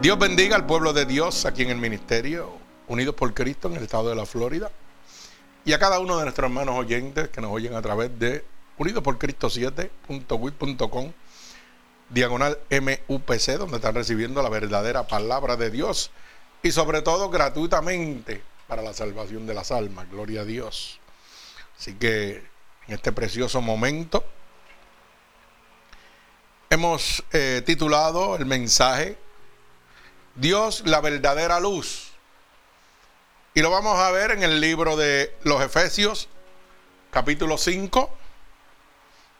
Dios bendiga al pueblo de Dios aquí en el ministerio, unidos por Cristo en el estado de la Florida. Y a cada uno de nuestros hermanos oyentes que nos oyen a través de unidos por Cristo 7.wit.com, diagonal MUPC, donde están recibiendo la verdadera palabra de Dios y sobre todo gratuitamente para la salvación de las almas. Gloria a Dios. Así que en este precioso momento hemos eh, titulado el mensaje Dios la verdadera luz. Y lo vamos a ver en el libro de los Efesios, capítulo 5,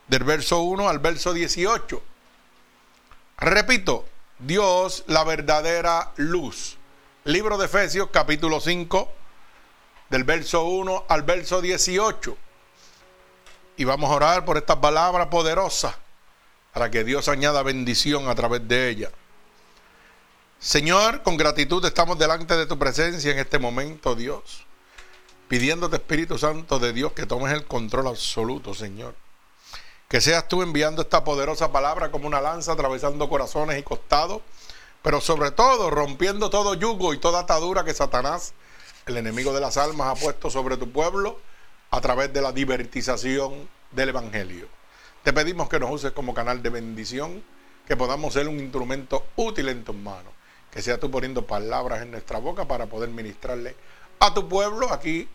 del verso 1 al verso 18. Repito, Dios la verdadera luz. Libro de Efesios, capítulo 5, del verso 1 al verso 18. Y vamos a orar por esta palabra poderosa para que Dios añada bendición a través de ella. Señor, con gratitud estamos delante de tu presencia en este momento, Dios, pidiéndote, Espíritu Santo de Dios, que tomes el control absoluto, Señor. Que seas tú enviando esta poderosa palabra como una lanza atravesando corazones y costados, pero sobre todo rompiendo todo yugo y toda atadura que Satanás, el enemigo de las almas, ha puesto sobre tu pueblo a través de la divertización del Evangelio. Te pedimos que nos uses como canal de bendición, que podamos ser un instrumento útil en tus manos que sea tú poniendo palabras en nuestra boca para poder ministrarle a tu pueblo aquí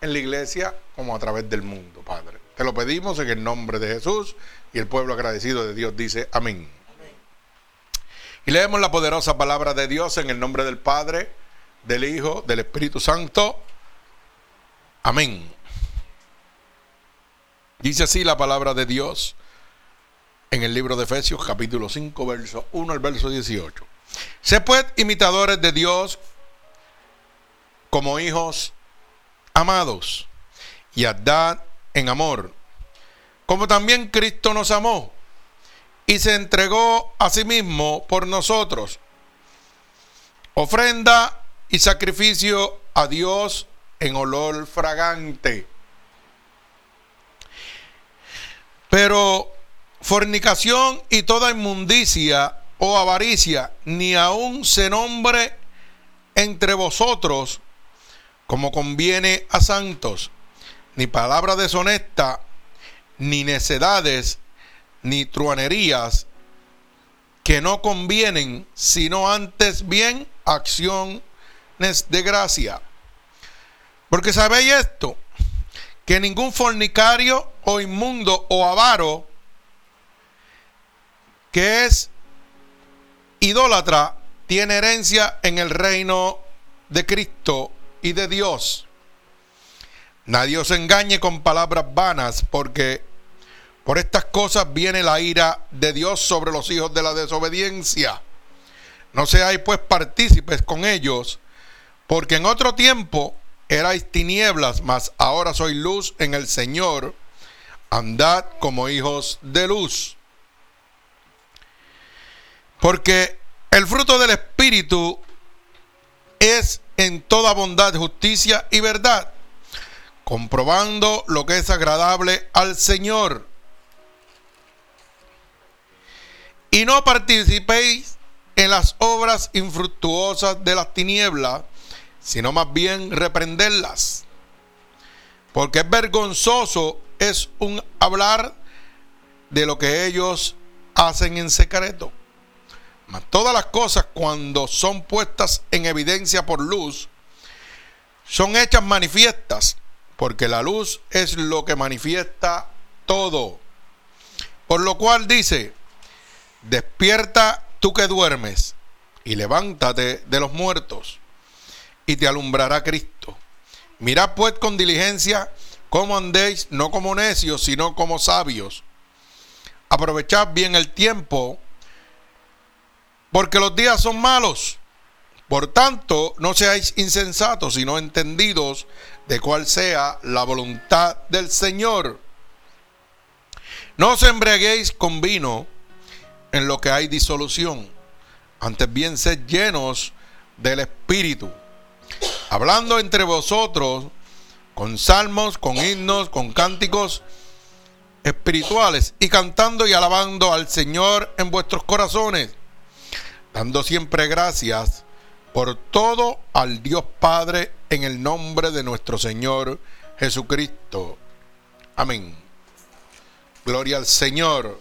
en la iglesia como a través del mundo, Padre. Te lo pedimos en el nombre de Jesús y el pueblo agradecido de Dios dice amén. Y leemos la poderosa palabra de Dios en el nombre del Padre, del Hijo, del Espíritu Santo. Amén. Dice así la palabra de Dios en el libro de Efesios capítulo 5, verso 1 al verso 18. Sé pues imitadores de Dios como hijos amados y andad en amor, como también Cristo nos amó y se entregó a sí mismo por nosotros, ofrenda y sacrificio a Dios en olor fragante. Pero fornicación y toda inmundicia o avaricia, ni aun se nombre entre vosotros como conviene a santos, ni palabra deshonesta, ni necedades, ni truanerías, que no convienen, sino antes bien acciones de gracia. Porque sabéis esto, que ningún fornicario o inmundo o avaro, que es idólatra tiene herencia en el reino de Cristo y de Dios. Nadie os engañe con palabras vanas, porque por estas cosas viene la ira de Dios sobre los hijos de la desobediencia. No seáis pues partícipes con ellos, porque en otro tiempo erais tinieblas, mas ahora sois luz en el Señor. Andad como hijos de luz. Porque el fruto del Espíritu es en toda bondad, justicia y verdad, comprobando lo que es agradable al Señor. Y no participéis en las obras infructuosas de las tinieblas, sino más bien reprenderlas. Porque es vergonzoso es un hablar de lo que ellos hacen en secreto todas las cosas cuando son puestas en evidencia por luz, son hechas manifiestas, porque la luz es lo que manifiesta todo. Por lo cual dice, despierta tú que duermes y levántate de los muertos y te alumbrará Cristo. Mirad pues con diligencia cómo andéis, no como necios, sino como sabios. Aprovechad bien el tiempo porque los días son malos. Por tanto, no seáis insensatos, sino entendidos de cuál sea la voluntad del Señor. No os embriaguéis con vino en lo que hay disolución, antes bien sed llenos del Espíritu, hablando entre vosotros con salmos, con himnos, con cánticos espirituales y cantando y alabando al Señor en vuestros corazones dando siempre gracias por todo al Dios Padre en el nombre de nuestro Señor Jesucristo. Amén. Gloria al Señor.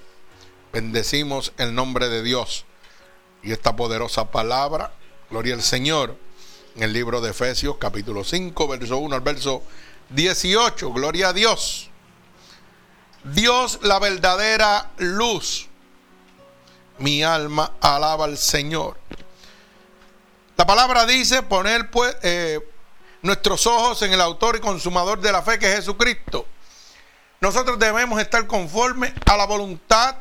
Bendecimos el nombre de Dios y esta poderosa palabra. Gloria al Señor. En el libro de Efesios capítulo 5, verso 1 al verso 18. Gloria a Dios. Dios la verdadera luz. Mi alma alaba al Señor. La palabra dice poner pues eh, nuestros ojos en el autor y consumador de la fe que es Jesucristo. Nosotros debemos estar conformes a la voluntad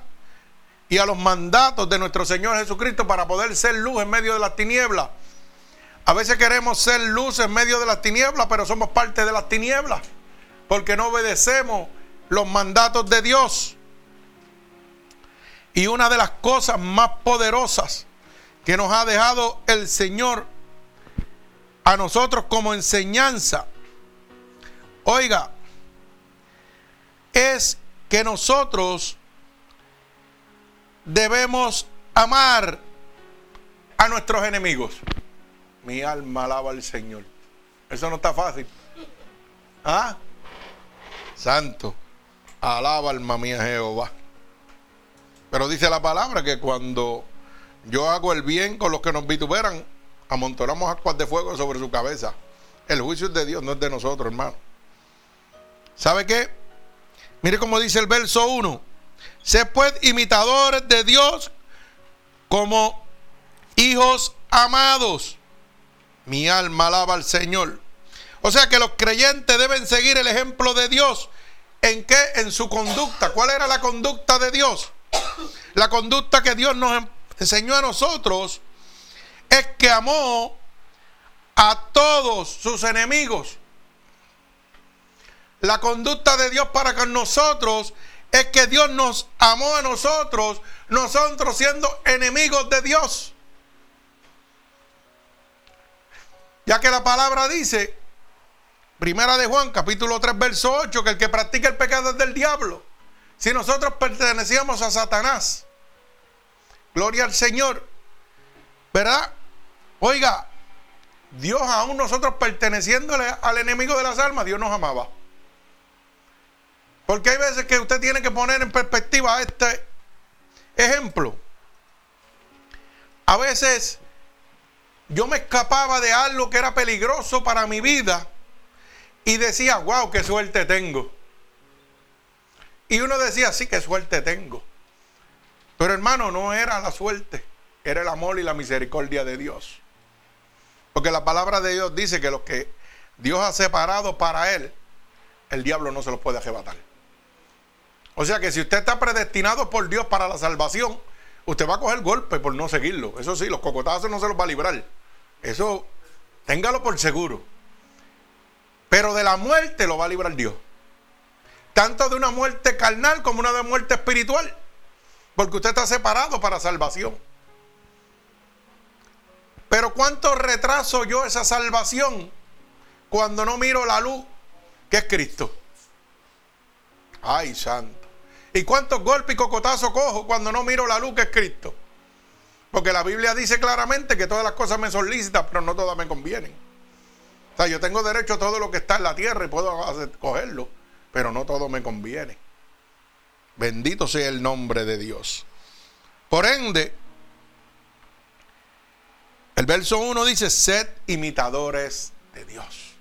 y a los mandatos de nuestro Señor Jesucristo para poder ser luz en medio de las tinieblas. A veces queremos ser luz en medio de las tinieblas, pero somos parte de las tinieblas porque no obedecemos los mandatos de Dios. Y una de las cosas más poderosas que nos ha dejado el Señor a nosotros como enseñanza, oiga, es que nosotros debemos amar a nuestros enemigos. Mi alma alaba al Señor. Eso no está fácil. ¿Ah? Santo. Alaba alma mía Jehová. Pero dice la palabra que cuando yo hago el bien con los que nos vituperan, amontonamos aguas de fuego sobre su cabeza. El juicio es de Dios, no es de nosotros, hermano. ¿Sabe qué? Mire cómo dice el verso 1. Se pues imitadores de Dios como hijos amados. Mi alma alaba al Señor. O sea que los creyentes deben seguir el ejemplo de Dios ¿En qué? En su conducta. ¿Cuál era la conducta de Dios? La conducta que Dios nos enseñó a nosotros es que amó a todos sus enemigos. La conducta de Dios para con nosotros es que Dios nos amó a nosotros, nosotros siendo enemigos de Dios. Ya que la palabra dice Primera de Juan, capítulo 3, verso 8, que el que practica el pecado es del diablo. Si nosotros pertenecíamos a Satanás, gloria al Señor, ¿verdad? Oiga, Dios aún nosotros perteneciéndole al enemigo de las almas, Dios nos amaba. Porque hay veces que usted tiene que poner en perspectiva este ejemplo. A veces yo me escapaba de algo que era peligroso para mi vida y decía, wow, qué suerte tengo. Y uno decía, sí, qué suerte tengo. Pero hermano, no era la suerte, era el amor y la misericordia de Dios. Porque la palabra de Dios dice que los que Dios ha separado para Él, el diablo no se los puede arrebatar. O sea que si usted está predestinado por Dios para la salvación, usted va a coger golpe por no seguirlo. Eso sí, los cocotazos no se los va a librar. Eso, téngalo por seguro. Pero de la muerte lo va a librar Dios. Tanto de una muerte carnal como una de muerte espiritual. Porque usted está separado para salvación. Pero ¿cuánto retraso yo esa salvación cuando no miro la luz que es Cristo? Ay, santo. ¿Y cuántos golpes y cocotazos cojo cuando no miro la luz que es Cristo? Porque la Biblia dice claramente que todas las cosas me son lícitas, pero no todas me convienen. O sea, yo tengo derecho a todo lo que está en la tierra y puedo cogerlo, pero no todo me conviene. Bendito sea el nombre de Dios. Por ende, el verso 1 dice, sed imitadores de Dios.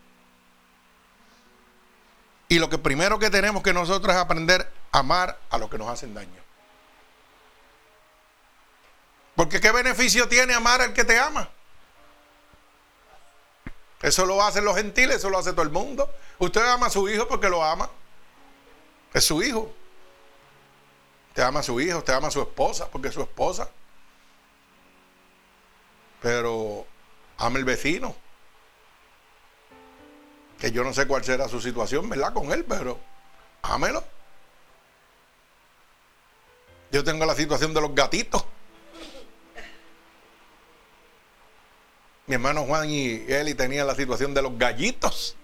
Y lo que primero que tenemos que nosotros es aprender a amar a los que nos hacen daño. Porque ¿qué beneficio tiene amar al que te ama? Eso lo hacen los gentiles, eso lo hace todo el mundo. Usted ama a su hijo porque lo ama. Es su hijo. Usted ama su hijo, usted ama a su esposa porque es su esposa. Pero ama el vecino. Que yo no sé cuál será su situación, ¿verdad? Con él, pero ámelo. Yo tengo la situación de los gatitos. Mi hermano Juan y Eli tenían la situación de los gallitos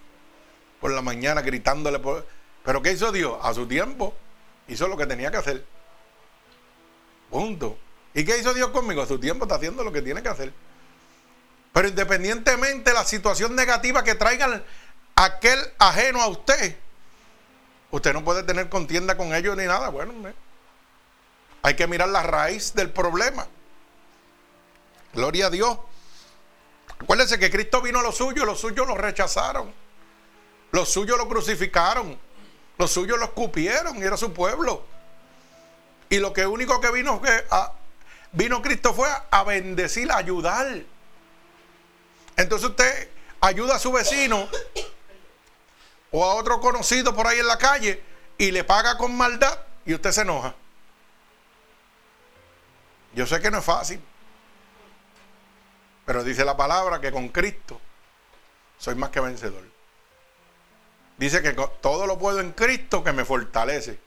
por la mañana gritándole. Por... Pero ¿qué hizo Dios? A su tiempo hizo lo que tenía que hacer. Punto. ¿Y qué hizo Dios conmigo? A su tiempo está haciendo lo que tiene que hacer. Pero independientemente de la situación negativa que traigan aquel ajeno a usted, usted no puede tener contienda con ellos ni nada. Bueno, hay que mirar la raíz del problema. Gloria a Dios. Acuérdense que Cristo vino a los suyos, los suyos lo rechazaron. Los suyos lo crucificaron. Los suyos lo escupieron y era su pueblo. Y lo que único que vino, que, a, vino Cristo fue a bendecir, a ayudar. Entonces usted ayuda a su vecino o a otro conocido por ahí en la calle y le paga con maldad y usted se enoja. Yo sé que no es fácil, pero dice la palabra que con Cristo soy más que vencedor. Dice que todo lo puedo en Cristo que me fortalece.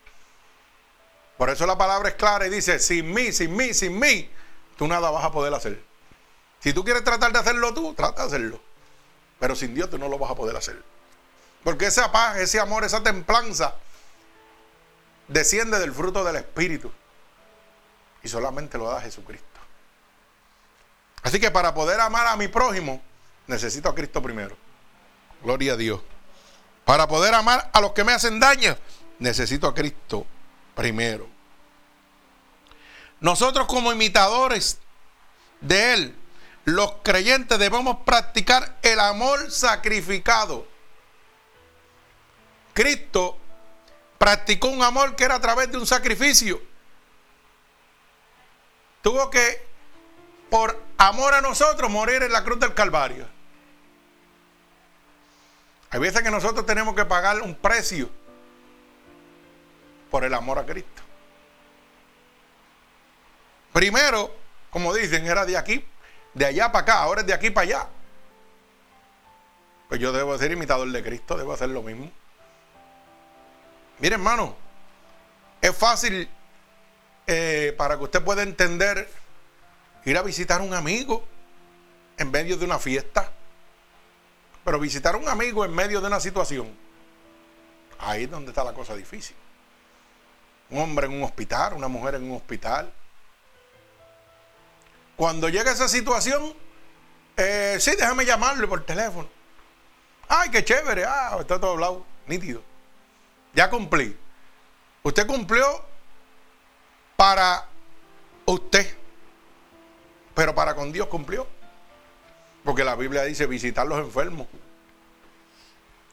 Por eso la palabra es clara y dice, sin mí, sin mí, sin mí, tú nada vas a poder hacer. Si tú quieres tratar de hacerlo tú, trata de hacerlo. Pero sin Dios tú no lo vas a poder hacer. Porque esa paz, ese amor, esa templanza desciende del fruto del Espíritu. Y solamente lo da Jesucristo. Así que para poder amar a mi prójimo, necesito a Cristo primero. Gloria a Dios. Para poder amar a los que me hacen daño, necesito a Cristo primero. Nosotros como imitadores de Él, los creyentes debemos practicar el amor sacrificado. Cristo practicó un amor que era a través de un sacrificio. Tuvo que, por amor a nosotros, morir en la cruz del Calvario. Hay veces que nosotros tenemos que pagar un precio por el amor a Cristo. Primero, como dicen, era de aquí, de allá para acá, ahora es de aquí para allá. Pues yo debo ser imitador de Cristo, debo hacer lo mismo. Mire, hermano, es fácil eh, para que usted pueda entender ir a visitar a un amigo en medio de una fiesta. Pero visitar a un amigo en medio de una situación, ahí es donde está la cosa difícil. Un hombre en un hospital, una mujer en un hospital. Cuando llega esa situación, eh, sí, déjame llamarle por teléfono. Ay, qué chévere, ah, está todo hablado, nítido. Ya cumplí. Usted cumplió para usted, pero para con Dios cumplió. Porque la Biblia dice visitar los enfermos.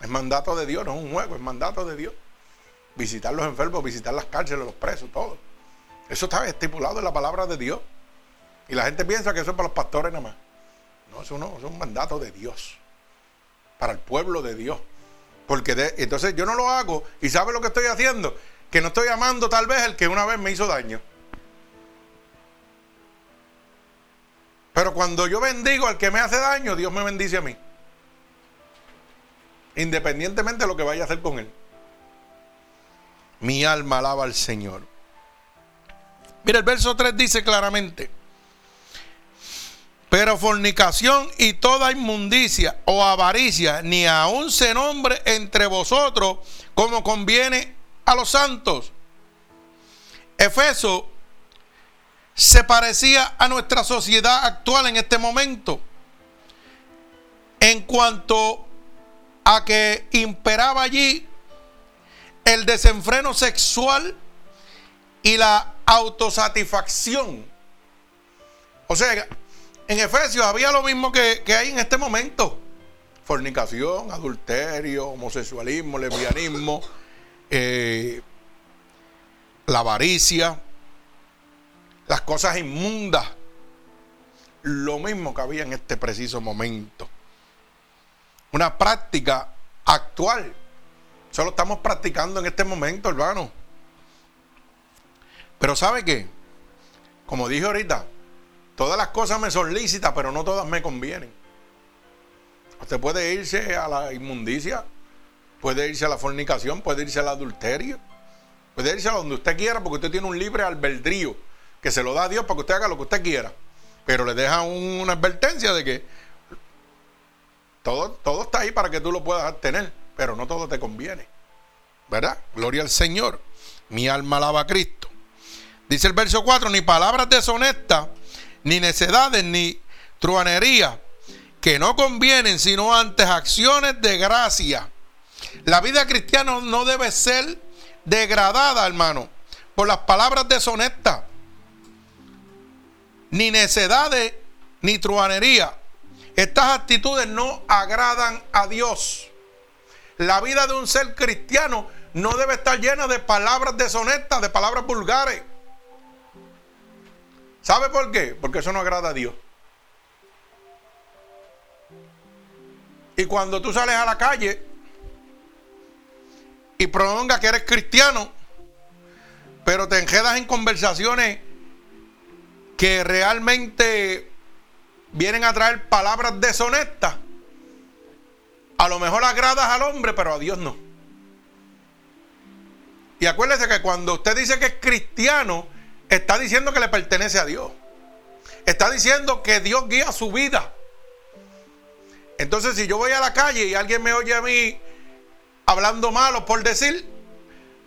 Es mandato de Dios, no es un juego, es mandato de Dios. Visitar los enfermos, visitar las cárceles, los presos, todo. Eso está estipulado en la palabra de Dios. Y la gente piensa que eso es para los pastores nada más. No, eso no, es un mandato de Dios. Para el pueblo de Dios. Porque entonces yo no lo hago y ¿sabe lo que estoy haciendo? Que no estoy amando tal vez el que una vez me hizo daño. Pero cuando yo bendigo al que me hace daño, Dios me bendice a mí. Independientemente de lo que vaya a hacer con él. Mi alma alaba al Señor. Mira, el verso 3 dice claramente. Pero fornicación y toda inmundicia o avaricia ni aun se nombre entre vosotros como conviene a los santos. Efeso se parecía a nuestra sociedad actual en este momento. En cuanto a que imperaba allí el desenfreno sexual y la autosatisfacción. O sea, en Efesios había lo mismo que, hay en este momento. Fornicación, adulterio, homosexualismo, lesbianismo, eh, la avaricia, las cosas inmundas. Lo mismo que había en este preciso momento. Una práctica actual. Solo estamos practicando en este momento, hermano. Pero ¿sabe qué? Como dije ahorita, todas las cosas me son lícitas, pero no todas me convienen. Usted puede irse a la inmundicia, puede irse a la fornicación, puede irse al adulterio, puede irse a donde usted quiera porque usted tiene un libre albedrío que se lo da a Dios para que usted haga lo que usted quiera. Pero le deja una advertencia de que todo, todo está ahí para que tú lo puedas tener, pero no todo te conviene. ¿Verdad? Gloria al Señor. Mi alma alaba a Cristo. Dice el verso 4, ni palabras deshonestas, ni necedades, ni truanería, que no convienen, sino antes acciones de gracia. La vida cristiana no debe ser degradada, hermano, por las palabras deshonestas, ni necedades, ni truanería. Estas actitudes no agradan a Dios. La vida de un ser cristiano no debe estar llena de palabras deshonestas, de palabras vulgares. ¿Sabe por qué? Porque eso no agrada a Dios. Y cuando tú sales a la calle y prolonga que eres cristiano, pero te enredas en conversaciones que realmente vienen a traer palabras deshonestas, a lo mejor agradas al hombre, pero a Dios no. Y acuérdese que cuando usted dice que es cristiano, está diciendo que le pertenece a Dios. Está diciendo que Dios guía su vida. Entonces, si yo voy a la calle y alguien me oye a mí hablando malo por decir,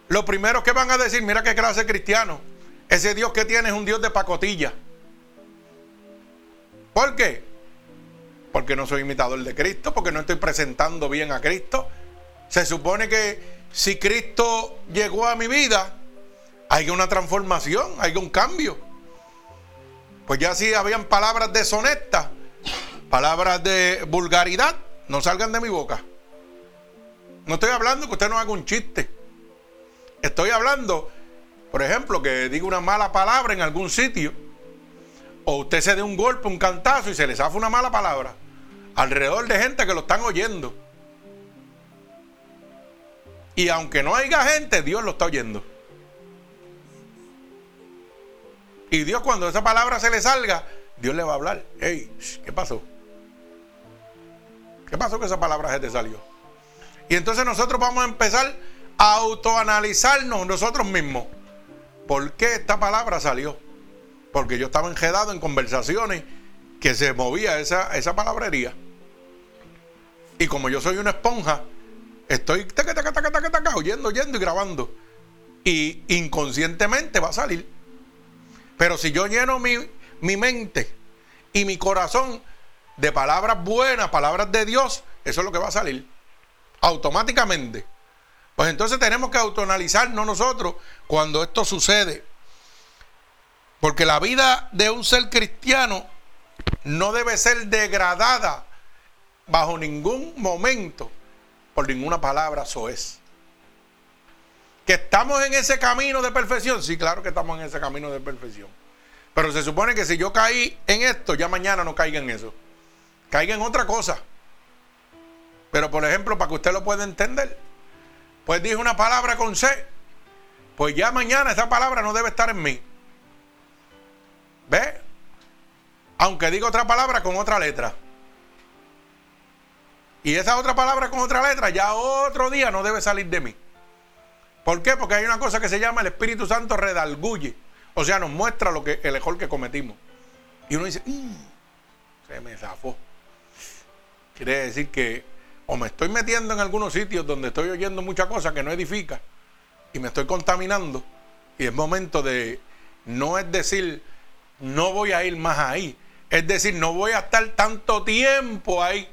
lo primero que van a decir, mira qué clase cristiano. Ese Dios que tiene es un Dios de pacotilla. ¿Por qué? Porque no soy imitador de Cristo, porque no estoy presentando bien a Cristo. Se supone que si Cristo llegó a mi vida, hay una transformación, hay un cambio. Pues ya si habían palabras deshonestas, palabras de vulgaridad, no salgan de mi boca. No estoy hablando que usted no haga un chiste. Estoy hablando, por ejemplo, que diga una mala palabra en algún sitio, o usted se dé un golpe, un cantazo y se le zafa una mala palabra alrededor de gente que lo están oyendo. Y aunque no haya gente, Dios lo está oyendo. Y Dios cuando esa palabra se le salga, Dios le va a hablar. Hey, ¿qué pasó? ¿Qué pasó que esa palabra se te salió? Y entonces nosotros vamos a empezar a autoanalizarnos nosotros mismos. ¿Por qué esta palabra salió? Porque yo estaba enjedado en conversaciones que se movía esa, esa palabrería. Y como yo soy una esponja, Estoy oyendo, oyendo y grabando. Y inconscientemente va a salir. Pero si yo lleno mi, mi mente y mi corazón de palabras buenas, palabras de Dios, eso es lo que va a salir. Automáticamente. Pues entonces tenemos que autoanalizarnos nosotros cuando esto sucede. Porque la vida de un ser cristiano no debe ser degradada bajo ningún momento por ninguna palabra es Que estamos en ese camino de perfección. Sí, claro que estamos en ese camino de perfección. Pero se supone que si yo caí en esto, ya mañana no caiga en eso. Caiga en otra cosa. Pero por ejemplo, para que usted lo pueda entender, pues dije una palabra con C. Pues ya mañana esa palabra no debe estar en mí. ¿Ve? Aunque diga otra palabra con otra letra. Y esa otra palabra con otra letra ya otro día no debe salir de mí. ¿Por qué? Porque hay una cosa que se llama el Espíritu Santo redalguye. O sea, nos muestra lo que, el error que cometimos. Y uno dice, se me zafó. Quiere decir que o me estoy metiendo en algunos sitios donde estoy oyendo mucha cosa que no edifica y me estoy contaminando. Y es momento de, no es decir, no voy a ir más ahí. Es decir, no voy a estar tanto tiempo ahí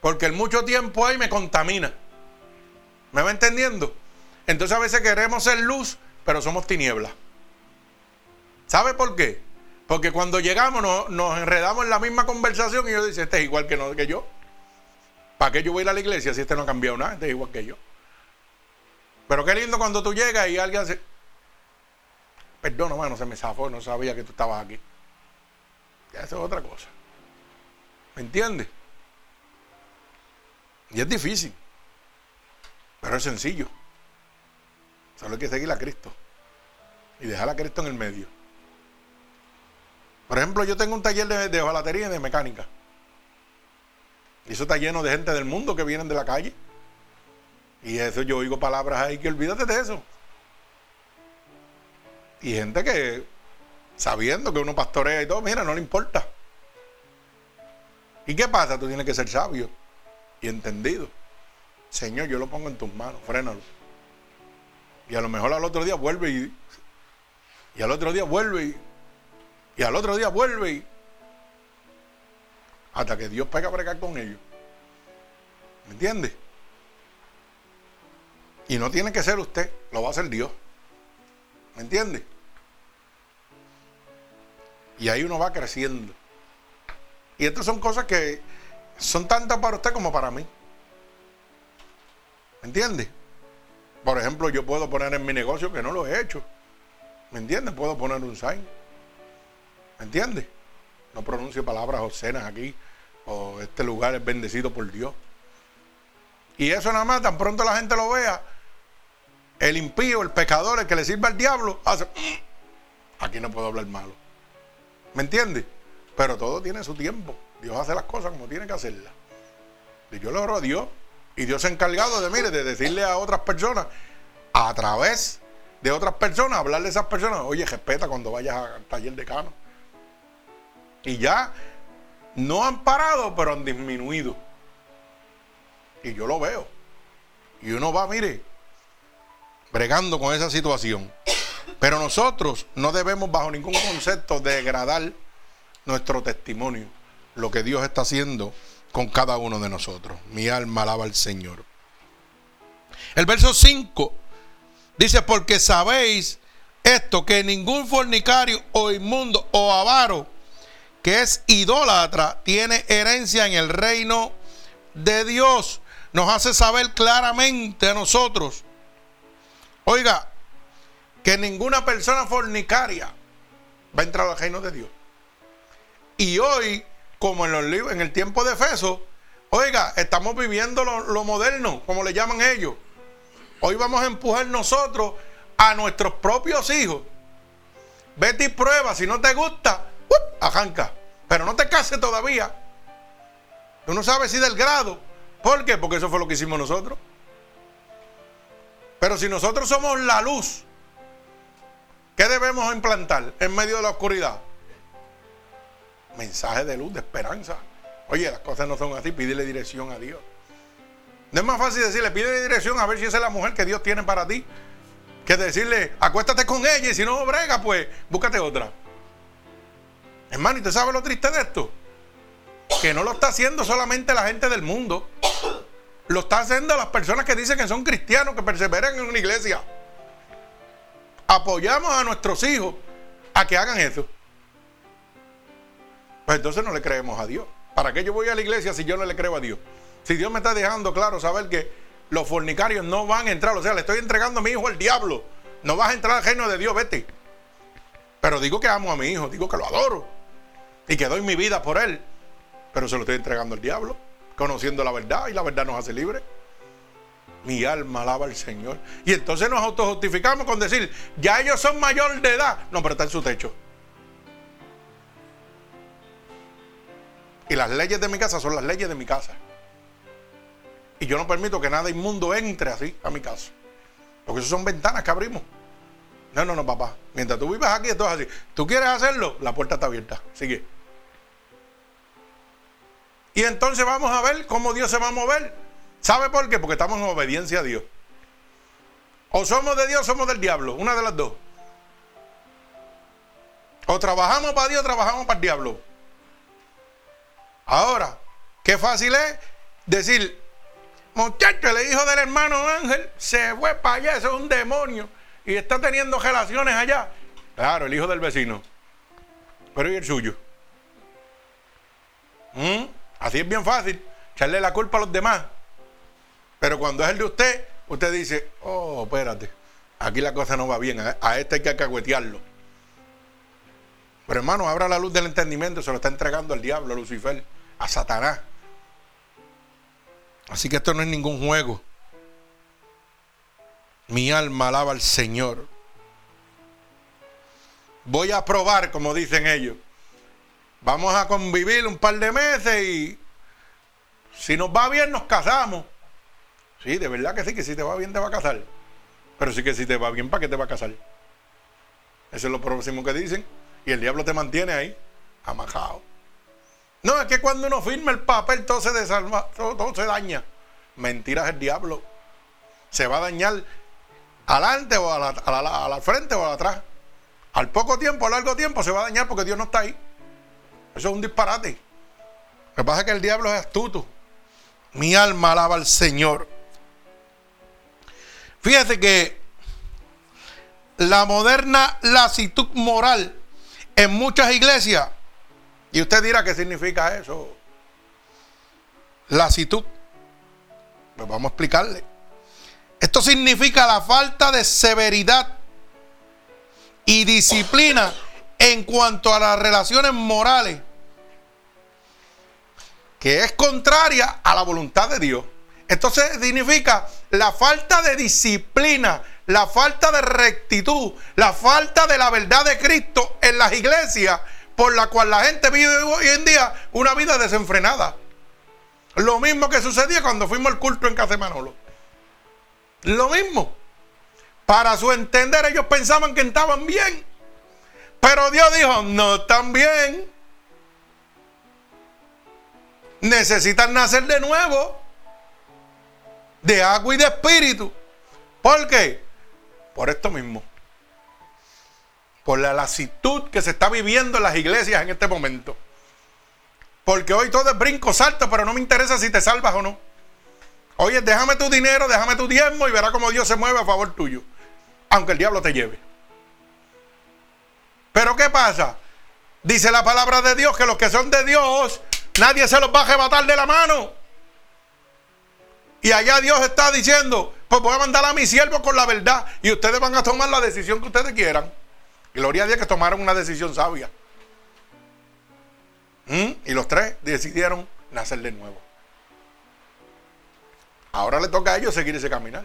porque el mucho tiempo ahí me contamina. ¿Me va entendiendo? Entonces a veces queremos ser luz, pero somos tinieblas. ¿Sabe por qué? Porque cuando llegamos nos, enredamos en la misma conversación y yo dice, este es igual que, no, que yo. ¿Para qué yo voy a ir a la iglesia si este no ha cambiado nada? Este es igual que yo. Pero qué lindo cuando tú llegas y alguien perdón, hermano, se me zafó, no sabía que tú estabas aquí. Ya eso es otra cosa. ¿Me entiendes? Y es difícil, pero es sencillo. Solo hay que seguir a Cristo y dejar a Cristo en el medio. Por ejemplo, yo tengo un taller de, de y de mecánica. Y eso está lleno de gente del mundo que vienen de la calle. Y eso yo oigo palabras ahí que olvídate de eso. Y gente que, sabiendo que uno pastorea y todo, mira, no le importa. ¿Y qué pasa? Tú tienes que ser sabio y entendido. Señor, yo lo pongo en tus manos, frénalo. Y a lo mejor al otro día vuelve y Y al otro día vuelve y, y al otro día vuelve y, hasta que Dios pega a bregar con ellos. ¿Me entiende? Y no tiene que ser usted, lo va a hacer Dios. ¿Me entiende? Y ahí uno va creciendo. Y estas son cosas que son tantas para usted como para mí. ¿Me entiende? Por ejemplo, yo puedo poner en mi negocio que no lo he hecho. ¿Me entiende? Puedo poner un sign. ¿Me entiende? No pronuncio palabras obscenas aquí. O este lugar es bendecido por Dios. Y eso nada más, tan pronto la gente lo vea, el impío, el pecador, el que le sirve al diablo, hace, aquí no puedo hablar malo. ¿Me entiende? Pero todo tiene su tiempo. Dios hace las cosas como tiene que hacerlas. Y yo le oro a Dios. Y Dios se ha encargado de, mire, de decirle a otras personas, a través de otras personas, hablarle a esas personas, oye, respeta cuando vayas al taller de cano. Y ya no han parado, pero han disminuido. Y yo lo veo. Y uno va, mire, bregando con esa situación. Pero nosotros no debemos bajo ningún concepto degradar nuestro testimonio, lo que Dios está haciendo con cada uno de nosotros. Mi alma alaba al Señor. El verso 5 dice, porque sabéis esto, que ningún fornicario o inmundo o avaro que es idólatra tiene herencia en el reino de Dios. Nos hace saber claramente a nosotros, oiga, que ninguna persona fornicaria va a entrar al reino de Dios. Y hoy, como en, los libros, en el tiempo de Efeso, oiga, estamos viviendo lo, moderno, como le llaman ellos. Hoy vamos a empujar nosotros a nuestros propios hijos. Vete y prueba, si no te gusta, ¡uh! arranca. Pero no te cases todavía. Tú no sabes si del grado. ¿Por qué? Porque eso fue lo que hicimos nosotros. Pero si nosotros somos la luz, ¿qué debemos implantar en medio de la oscuridad? mensaje de luz, de esperanza. Oye, las cosas no son así, pídele dirección a Dios. No es más fácil decirle, pídele dirección a ver si esa es la mujer que Dios tiene para ti, que decirle, acuéstate con ella y si no brega, pues búscate otra. Hermano, ¿y usted sabe lo triste de esto? Que no lo está haciendo solamente la gente del mundo, lo está haciendo las personas que dicen que son cristianos, que perseveran en una iglesia. Apoyamos a nuestros hijos a que hagan eso. Pues entonces no le creemos a Dios. ¿Para qué yo voy a la iglesia si yo no le creo a Dios? Si Dios me está dejando claro saber que los fornicarios no van a entrar, o sea, le estoy entregando a mi hijo al diablo. No vas a entrar al reino de Dios, vete. Pero digo que amo a mi hijo, digo que lo adoro y que doy mi vida por él. Pero se lo estoy entregando al diablo, conociendo la verdad y la verdad nos hace libres. Mi alma alaba al Señor. Y entonces nos autojustificamos con decir, ya ellos son mayor de edad. No, pero está en su techo. Y las leyes de mi casa son las leyes de mi casa. Y yo no permito que nada inmundo entre así a mi casa. Porque eso son ventanas que abrimos. No, no, no, papá. Mientras tú vivas aquí, esto es así. ¿Tú quieres hacerlo? La puerta está abierta. Sigue. Y entonces vamos a ver cómo Dios se va a mover. ¿Sabe por qué? Porque estamos en obediencia a Dios. O somos de Dios somos del diablo. Una de las dos. O trabajamos para Dios trabajamos para el diablo. Ahora, qué fácil es decir, muchacho, el hijo del hermano Ángel se fue para allá, eso es un demonio, y está teniendo relaciones allá. Claro, el hijo del vecino. Pero ¿y el suyo? ¿Mm? Así es bien fácil, echarle la culpa a los demás. Pero cuando es el de usted, usted dice, oh, espérate, aquí la cosa no va bien, a este hay que cagüetearlo. Pero hermano, abra la luz del entendimiento, se lo está entregando al diablo, a Lucifer a Satanás. Así que esto no es ningún juego. Mi alma alaba al Señor. Voy a probar, como dicen ellos. Vamos a convivir un par de meses y si nos va bien nos casamos. Sí, de verdad que sí, que si te va bien te va a casar. Pero sí que si te va bien, ¿para qué te va a casar? Eso es lo próximo que dicen. Y el diablo te mantiene ahí, amajado. No, es que cuando uno firma el papel todo se desarma, todo, se daña. Mentiras el diablo. Se va a dañar adelante o a la, frente o a atrás. al poco tiempo, a largo tiempo, se va a dañar porque Dios no está ahí. Eso es un disparate. Lo que pasa es que el diablo es astuto. Mi alma alaba al Señor. Fíjate que la moderna lasitud moral en muchas iglesias, y usted dirá qué significa eso, lasitud. Pues vamos a explicarle. Esto significa la falta de severidad y disciplina en cuanto a las relaciones morales, que es contraria a la voluntad de Dios. Esto significa la falta de disciplina, la falta de rectitud, la falta de la verdad de Cristo en las iglesias, por la cual la gente vive hoy en día una vida desenfrenada. Lo mismo que sucedía cuando fuimos al culto en Casa. Lo mismo. Para su entender, ellos pensaban que estaban bien. Pero Dios dijo, no bien. Necesitan nacer de nuevo. De agua y de espíritu. ¿Por qué? Por esto mismo. Por la lasitud que se está viviendo en las iglesias en este momento. Porque hoy todo es brinco, salto, pero no me interesa si te salvas o no. Oye, déjame tu dinero, déjame tu diezmo y verá cómo Dios se mueve a favor tuyo. Aunque el diablo te lleve. Pero ¿qué pasa? Dice la palabra de Dios que los que son de Dios, nadie se los va a arrebatar de la mano. Y allá Dios está diciendo, pues voy a mandar a mi siervo con la verdad y ustedes van a tomar la decisión que ustedes quieran. Gloria a Dios que tomaron una decisión sabia. ¿Mm? Y los tres decidieron nacer de nuevo. Ahora le toca a ellos seguir ese caminar.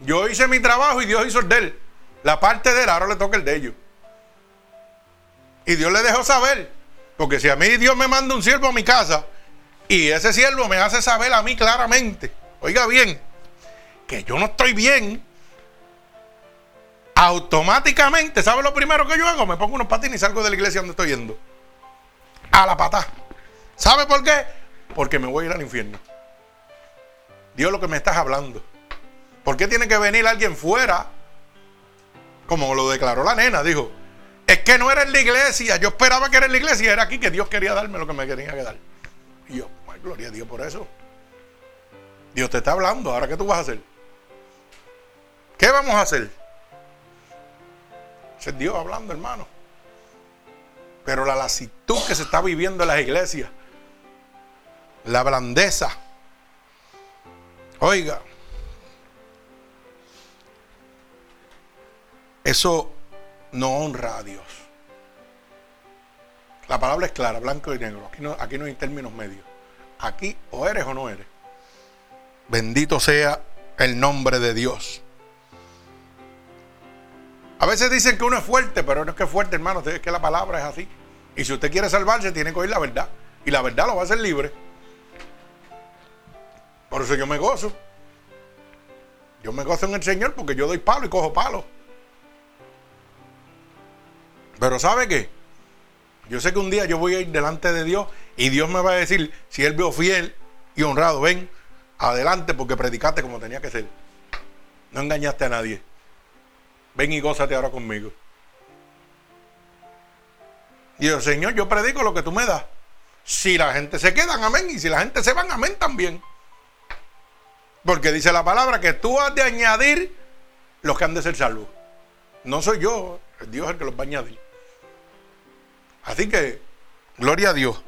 Yo hice mi trabajo y Dios hizo el de él. La parte de él, ahora le toca el de ellos. Y Dios le dejó saber. Porque si a mí Dios me manda un siervo a mi casa y ese siervo me hace saber a mí claramente, oiga bien, que yo no estoy bien, automáticamente, ¿sabe lo primero que yo hago? Me pongo unos patines y salgo de la iglesia donde estoy yendo a la pata. ¿Sabe por qué? Porque me voy a ir al infierno. Dios lo que me estás hablando. ¿Por qué tiene que venir alguien fuera? Como lo declaró la nena, dijo. Es que no era en la iglesia. Yo esperaba que era en la iglesia. Era aquí que Dios quería darme lo que me quería que dar. Y yo, gloria a Dios por eso. Dios te está hablando. Ahora, ¿qué tú vas a hacer? ¿Qué vamos a hacer? Es Dios hablando, hermano. Pero la lasitud que se está viviendo en las iglesias, la blandeza, oiga, eso no honra a Dios. La palabra es clara, blanco y negro. Aquí no, aquí no hay términos medios. Aquí o eres o no eres. Bendito sea el nombre de Dios. A veces dicen que uno es fuerte, pero no es que es fuerte, hermano. Es que la palabra es así. Y si usted quiere salvarse, tiene que oír la verdad. Y la verdad lo va a hacer libre. Por eso yo me gozo. Yo me gozo en el Señor porque yo doy palo y cojo palo. Pero ¿sabe qué? Yo sé que un día yo voy a ir delante de Dios y Dios me va a decir, si Él veo fiel y honrado, ven, adelante porque predicaste como tenía que ser. No engañaste a nadie. Ven y gózate ahora conmigo. Y yo, Señor, yo predico lo que tú me das. Si la gente se queda, amén. Y si la gente se van, amén también. Porque dice la palabra que tú has de añadir los que han de ser salvos. No soy yo, es Dios el que los va a añadir. Así que, gloria a Dios.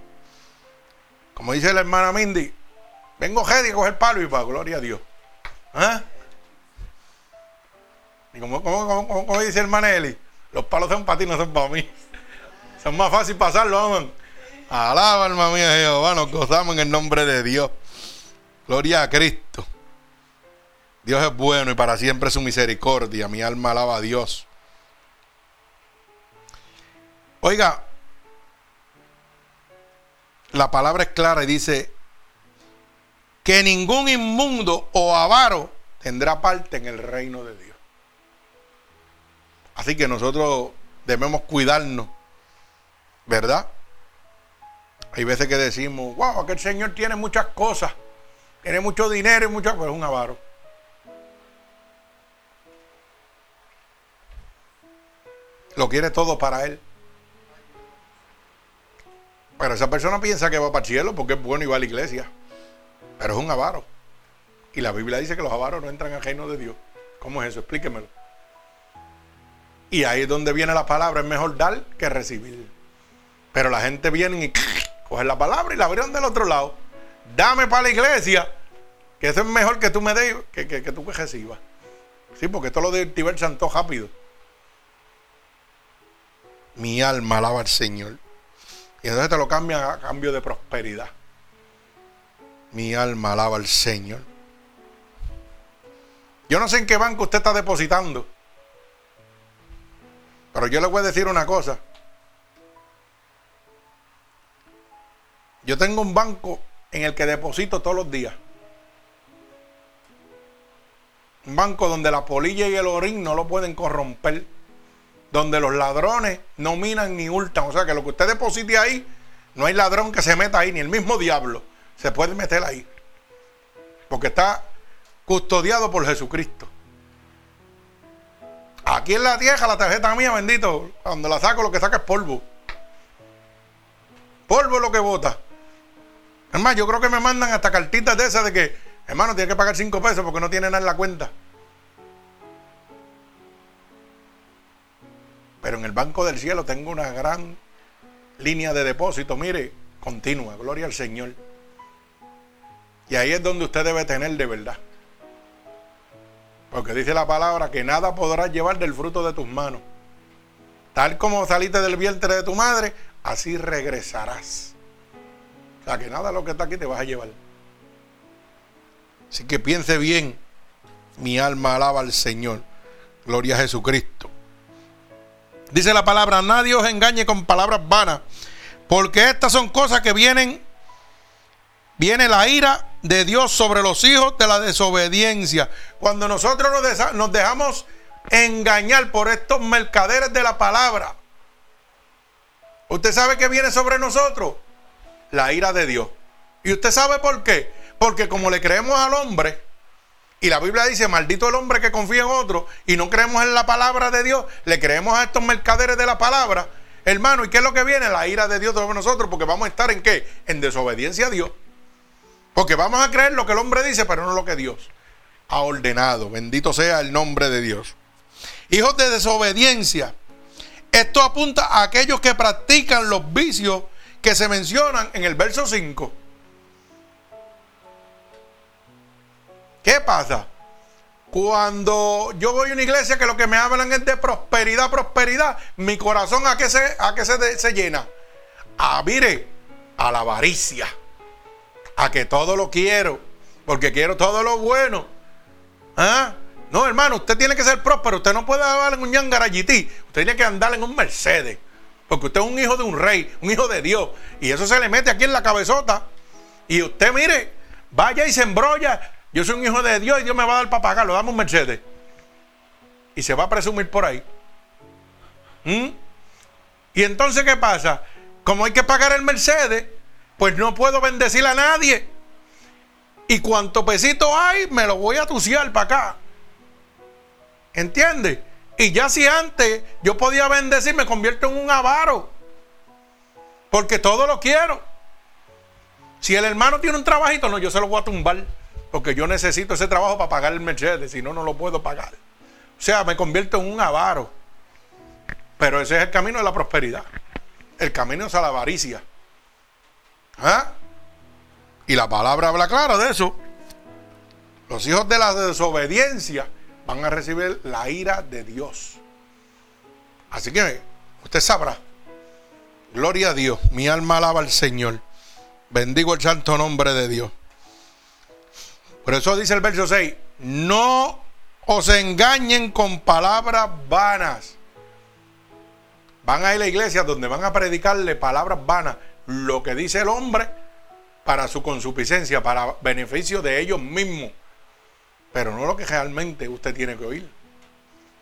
Como dice la hermana Mindy, vengo Gedi a coger palo y para gloria a Dios. ¿Ah? Y como, dice el Maneli, los palos son para ti, no son para mí. Son más fácil pasarlo, aman. Alaba, alma mía, Jehová, nos gozamos en el nombre de Dios. Gloria a Cristo. Dios es bueno y para siempre su misericordia. Mi alma alaba a Dios. Oiga, la palabra es clara y dice que ningún inmundo o avaro tendrá parte en el reino de Dios. Así que nosotros debemos cuidarnos, ¿verdad? Hay veces que decimos, wow, aquel Señor tiene muchas cosas, tiene mucho dinero y mucho, pero es un avaro. Lo quiere todo para él. Pero esa persona piensa que va para el cielo porque es bueno y va a la iglesia. Pero es un avaro. Y la Biblia dice que los avaros no entran al reino de Dios. ¿Cómo es eso? Explíquemelo. Y ahí es donde viene la palabra. Es mejor dar que recibir. Pero la gente viene y coge la palabra y la abrieron del otro lado. Dame para la iglesia. Que eso es mejor que tú me des que, que, que tú recibas. Sí, porque esto lo de Tiber santo rápido. Mi alma alaba al Señor. Y entonces te lo cambian a cambio de prosperidad. Mi alma alaba al Señor. Yo no sé en qué banco usted está depositando. Pero yo le voy a decir una cosa. Yo tengo un banco en el que deposito todos los días. Un banco donde la polilla y el orín no lo pueden corromper. Donde los ladrones no minan ni hurtan. O sea que lo que usted deposite ahí, no hay ladrón que se meta ahí, ni el mismo diablo se puede meter ahí. Porque está custodiado por Jesucristo. Aquí en la tierra, la tarjeta mía, bendito, cuando la saco, lo que saca es polvo. Polvo es lo que bota. Es yo creo que me mandan hasta cartitas de esas de que, hermano, tiene que pagar 5 pesos porque no tiene nada en la cuenta. Pero en el Banco del Cielo tengo una gran línea de depósito, mire, continua, gloria al Señor. Y ahí es donde usted debe tener de verdad. Porque dice la palabra que nada podrás llevar del fruto de tus manos. Tal como saliste del vientre de tu madre, así regresarás. O sea que nada lo que está aquí te vas a llevar. Así que piense bien. Mi alma alaba al Señor. Gloria a Jesucristo. Dice la palabra, nadie os engañe con palabras vanas. Porque estas son cosas que vienen, viene la ira de Dios sobre los hijos de la desobediencia. Cuando nosotros nos dejamos engañar por estos mercaderes de la palabra, ¿usted sabe que viene sobre nosotros? La ira de Dios. ¿Y usted sabe por qué? Porque como le creemos al hombre, y la Biblia dice, maldito el hombre que confía en otro, y no creemos en la palabra de Dios, le creemos a estos mercaderes de la palabra, hermano, ¿y qué es lo que viene? La ira de Dios sobre nosotros, porque vamos a estar en qué? En desobediencia a Dios. Porque vamos a creer lo que el hombre dice, pero no lo que Dios ha ordenado. Bendito sea el nombre de Dios. Hijos de desobediencia. Esto apunta a aquellos que practican los vicios que se mencionan en el verso 5. ¿Qué pasa? Cuando yo voy a una iglesia que lo que me hablan es de prosperidad, prosperidad, mi corazón a qué se, a qué se, llena? A, mire, a la avaricia a que todo lo quiero, porque quiero todo lo bueno. ¿Ah? No, hermano, usted tiene que ser próspero. Usted no puede andar en un yangarayití. Usted tiene que andar en un Mercedes. Porque usted es un hijo de un rey, un hijo de Dios. Y eso se le mete aquí en la cabezota. Y usted, mire, vaya y se embrolla. Yo soy un hijo de Dios y Dios me va a dar para pagarlo. Dame un Mercedes. Y se va a presumir por ahí. ¿Mm? Y entonces, ¿qué pasa? Como hay que pagar el Mercedes, pues no puedo bendecir a nadie. Y cuanto pesito hay, me lo voy a tuciar para acá. ¿Entiendes? Y ya si antes yo podía bendecir, me convierto en un avaro. Porque todo lo quiero. Si el hermano tiene un trabajito, no, yo se lo voy a tumbar. Porque yo necesito ese trabajo para pagar el Mercedes. Si no, no lo puedo pagar. O sea, me convierto en un avaro. Pero ese es el camino de la prosperidad. El camino es a la avaricia. ¿Ah? Y la palabra habla claro de eso. Los hijos de la desobediencia van a recibir la ira de Dios. Así que usted sabrá. Gloria a Dios. Mi alma alaba al Señor. Bendigo el santo nombre de Dios. Por eso dice el verso 6. No os engañen con palabras vanas. Van a ir a la iglesia donde van a predicarle palabras vanas lo que dice el hombre para su consuficiencia, para beneficio de ellos mismos, pero no lo que realmente usted tiene que oír.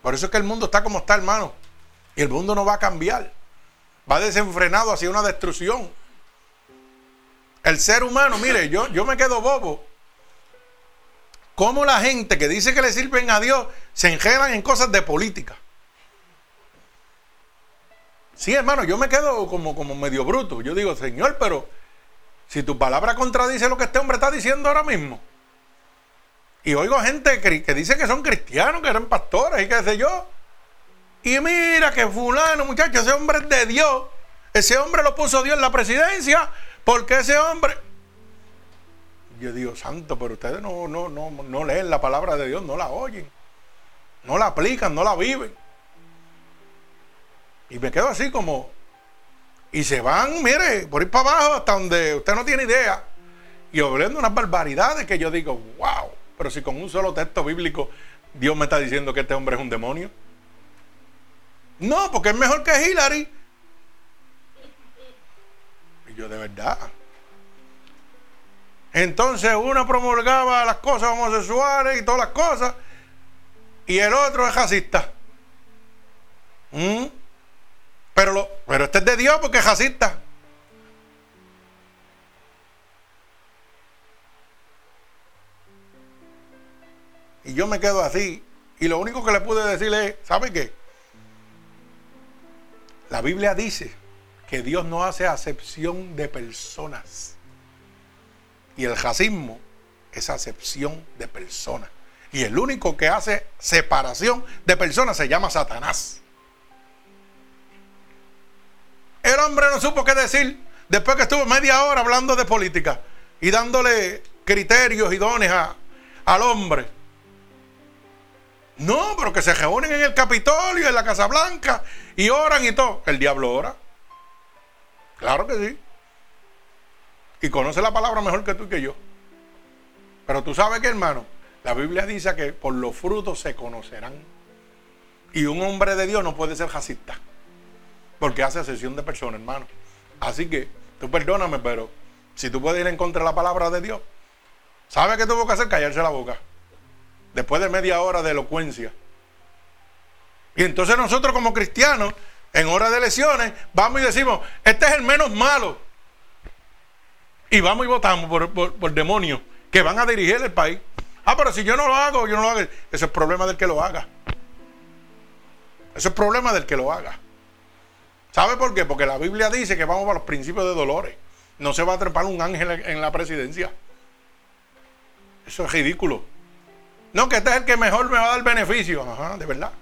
Por eso es que el mundo está como está, hermano. Y el mundo no va a cambiar. Va desenfrenado hacia una destrucción. El ser humano, mire, yo, yo me quedo bobo. Cómo la gente que dice que le sirven a Dios se enredan en cosas de política. Sí, hermano, yo me quedo como, como medio bruto. Yo digo, Señor, pero si tu palabra contradice lo que este hombre está diciendo ahora mismo. Y oigo gente que, dice que son cristianos, que eran pastores y qué sé yo. Y mira que fulano, muchacho, ese hombre es de Dios. Ese hombre lo puso Dios en la presidencia porque ese hombre... Yo digo, santo, pero ustedes no, no, no, no leen la palabra de Dios, no la oyen. No la aplican, no la viven. Y me quedo así como... Y se van, mire, por ir para abajo hasta donde usted no tiene idea. Y hablando unas barbaridades que yo digo, wow. Pero si con un solo texto bíblico Dios me está diciendo que este hombre es un demonio. No, porque es mejor que Hillary. Y yo de verdad. Entonces uno promulgaba las cosas homosexuales y todas las cosas. Y el otro es racista. ¿Mm? Pero, lo, pero este es de Dios porque es racista. Y yo me quedo así. Y lo único que le pude decirle es, ¿sabe qué? La Biblia dice que Dios no hace acepción de personas. Y el racismo es acepción de personas. Y el único que hace separación de personas se llama Satanás. El hombre no supo qué decir después que estuvo media hora hablando de política y dándole criterios y dones al hombre. No, pero que se reúnen en el Capitolio, en la Casa Blanca, y oran y todo. El diablo ora. Claro que sí. Y conoce la palabra mejor que tú y que yo. Pero tú sabes que, hermano, la Biblia dice que por los frutos se conocerán. Y un hombre de Dios no puede ser jacista. Porque hace sesión de personas, hermano. Así que, tú perdóname, pero si tú puedes ir en contra de la palabra de Dios, ¿sabes qué tuvo que hacer? Callarse la boca después de media hora de elocuencia. Y entonces nosotros como cristianos, en hora de elecciones, vamos y decimos, este es el menos malo. Y vamos y votamos por, demonios que van a dirigir el país. Ah, pero si yo no lo hago, yo no lo hago. Ese es problema del que lo haga. Ese es problema del que lo haga. ¿Sabe por qué? Porque la Biblia dice que vamos a los principios de dolores. No se va a trepar un ángel en la presidencia. Eso es ridículo. No, que este es el que mejor me va a dar beneficio. Ajá, de verdad.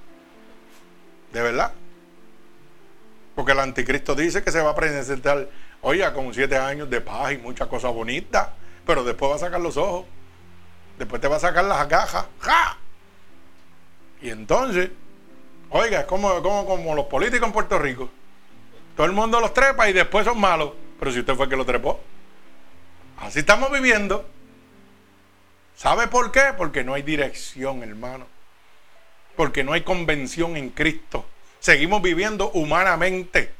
De verdad. Porque el anticristo dice que se va a presentar, oiga, con siete años de paz y muchas cosas bonitas, pero después va a sacar los ojos. Después te va a sacar las gajas. ¡Ja! Y entonces, oiga, es como, como, como los políticos en Puerto Rico. Todo el mundo los trepa y después son malos. Pero si usted fue el que lo trepó. Así estamos viviendo. ¿Sabe por qué? Porque no hay dirección, hermano. Porque no hay convención en Cristo. Seguimos viviendo humanamente.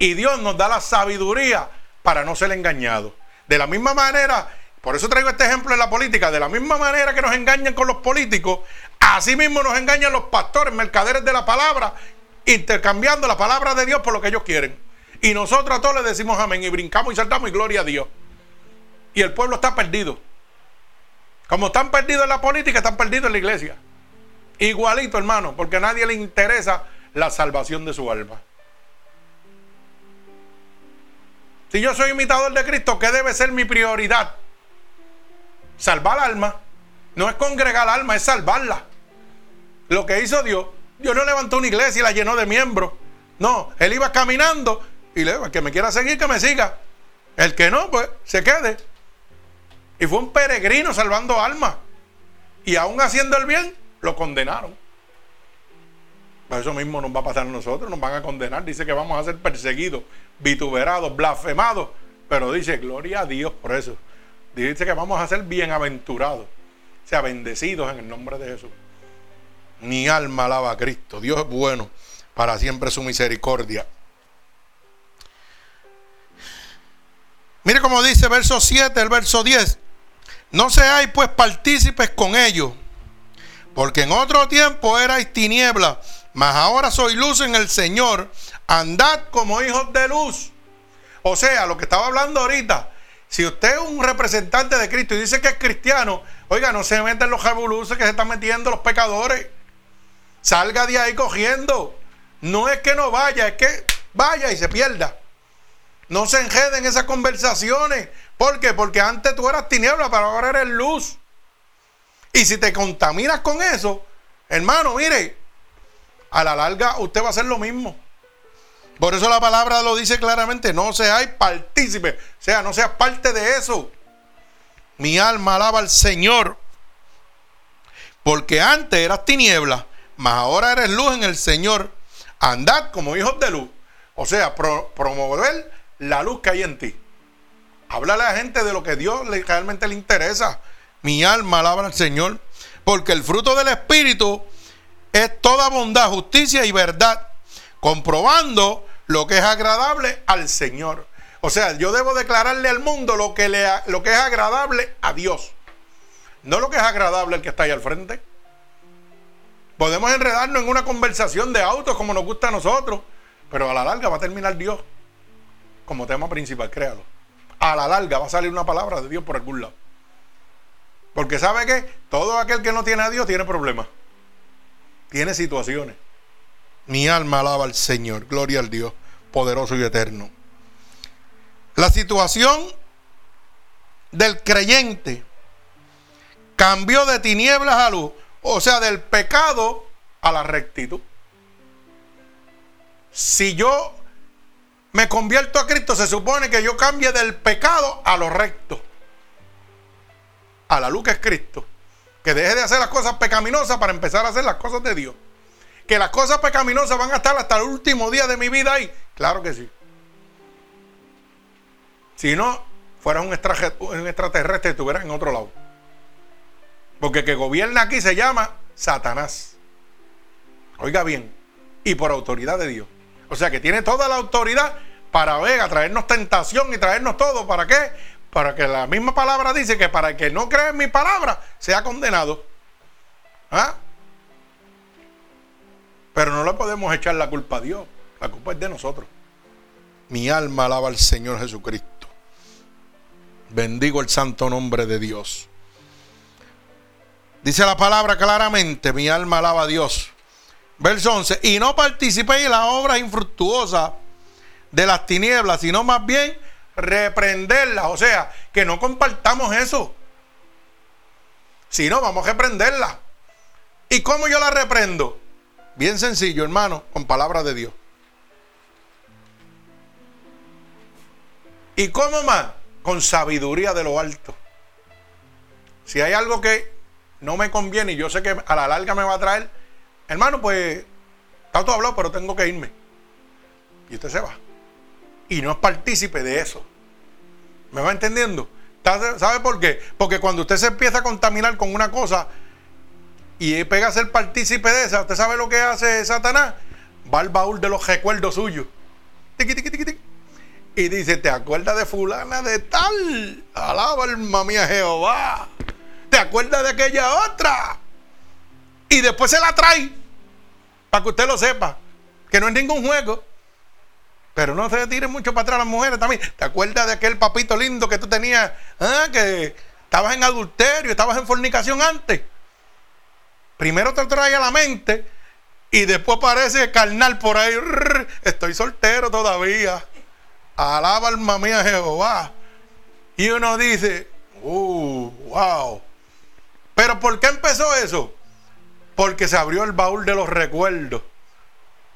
Y Dios nos da la sabiduría para no ser engañados. De la misma manera, por eso traigo este ejemplo en la política, de la misma manera que nos engañan con los políticos, así mismo nos engañan los pastores, mercaderes de la palabra, intercambiando la palabra de Dios por lo que ellos quieren. Y nosotros a todos les decimos amén y brincamos y saltamos y gloria a Dios. Y el pueblo está perdido. Como están perdidos en la política, están perdidos en la iglesia. Igualito, hermano, porque a nadie le interesa la salvación de su alma. Si yo soy imitador de Cristo, ¿qué debe ser mi prioridad? Salvar alma. No es congregar alma, es salvarla. Lo que hizo Dios, Dios no levantó una iglesia y la llenó de miembros. No, Él iba caminando y le dijo, el que me quiera seguir, que me siga. El que no, pues se quede. Y fue un peregrino salvando almas. Y aún haciendo el bien, lo condenaron. Pues eso mismo nos va a pasar a nosotros, nos van a condenar. Dice que vamos a ser perseguidos, vituperados, blasfemados. Pero dice, gloria a Dios por eso. Dice que vamos a ser bienaventurados, o sea, bendecidos en el nombre de Jesús. Mi alma alaba a Cristo. Dios es bueno, para siempre su misericordia. Mire cómo dice verso 7, el verso 10. No seáis pues partícipes con ellos, porque en otro tiempo erais tiniebla, mas ahora soy luz en el Señor. Andad como hijos de luz. O sea, lo que estaba hablando ahorita, si usted es un representante de Cristo y dice que es cristiano, oiga, no se meten los jabuluces que se están metiendo los pecadores. Salga de ahí cogiendo. No es que no vaya, es que vaya y se pierda. No se enjeden esas conversaciones. ¿Por qué? Porque antes tú eras tiniebla, pero ahora eres luz. Y si te contaminas con eso, hermano, mire, a la larga usted va a hacer lo mismo. Por eso la palabra lo dice claramente, no seáis partícipe, o sea, no seas parte de eso. Mi alma alaba al Señor. Porque antes eras tiniebla, mas ahora eres luz en el Señor. Andad como hijos de luz. O sea, promover la luz que hay en ti. Háblale a la gente de lo que Dios realmente le interesa. Mi alma alaba al Señor. Porque el fruto del Espíritu es toda bondad, justicia y verdad. Comprobando lo que es agradable al Señor. O sea, yo debo declararle al mundo lo que, es agradable a Dios. No lo que es agradable al que está ahí al frente. Podemos enredarnos en una conversación de autos como nos gusta a nosotros, pero a la larga va a terminar Dios como tema principal, créalo. A la larga va a salir una palabra de Dios por algún lado. Porque sabe que todo aquel que no tiene a Dios tiene problemas. Tiene situaciones. Mi alma alaba al Señor. Gloria al Dios poderoso y eterno. La situación del creyente cambió de tinieblas a luz. O sea, del pecado a la rectitud. Si yo me convierto a Cristo, se supone que yo cambie del pecado a lo recto. A la luz que es Cristo. Que deje de hacer las cosas pecaminosas para empezar a hacer las cosas de Dios. Que las cosas pecaminosas van a estar hasta el último día de mi vida ahí. Claro que sí. Si no, fuera un, extraterrestre y estuviera en otro lado. Porque el que gobierna aquí se llama Satanás. Oiga bien. Y por autoridad de Dios. O sea que tiene toda la autoridad para ver, traernos tentación y traernos todo. ¿Para qué? Para que la misma palabra dice que para el que no cree en mi palabra sea condenado. ¿Ah? Pero no le podemos echar la culpa a Dios. La culpa es de nosotros. Mi alma alaba al Señor Jesucristo. Bendigo el santo nombre de Dios. Dice la palabra claramente, mi alma alaba a Dios. Verso 11, y no participéis en las obras infructuosas de las tinieblas, sino más bien reprenderlas. O sea, que no compartamos eso. Si no, vamos a reprenderlas. ¿Y cómo yo la reprendo? Bien sencillo, hermano, con palabras de Dios. ¿Y cómo más? Con sabiduría de lo alto. Si hay algo que no me conviene y yo sé que a la larga me va a traer, hermano, pues está todo hablado, pero tengo que irme. Y usted se va. Y no es partícipe de eso. ¿Me va entendiendo? ¿Sabe por qué? Porque cuando usted se empieza a contaminar con una cosa y pega a ser partícipe de esa, ¿usted sabe lo que hace Satanás? Va al baúl de los recuerdos suyos. y dice, ¿te acuerdas de fulana de tal? Alaba alma mía Jehová. ¿Te acuerdas de aquella otra? Y después se la trae. Para que usted lo sepa. Que no es ningún juego. Pero no se tire mucho para atrás las mujeres también. ¿Te acuerdas de aquel papito lindo que tú tenías? Ah, que estabas en adulterio, estabas en fornicación antes. Primero te trae a la mente y después aparece carnal por ahí. Estoy soltero todavía. Alaba alma mía Jehová. Y uno dice, uh, wow. Pero ¿por qué empezó eso? Porque se abrió el baúl de los recuerdos.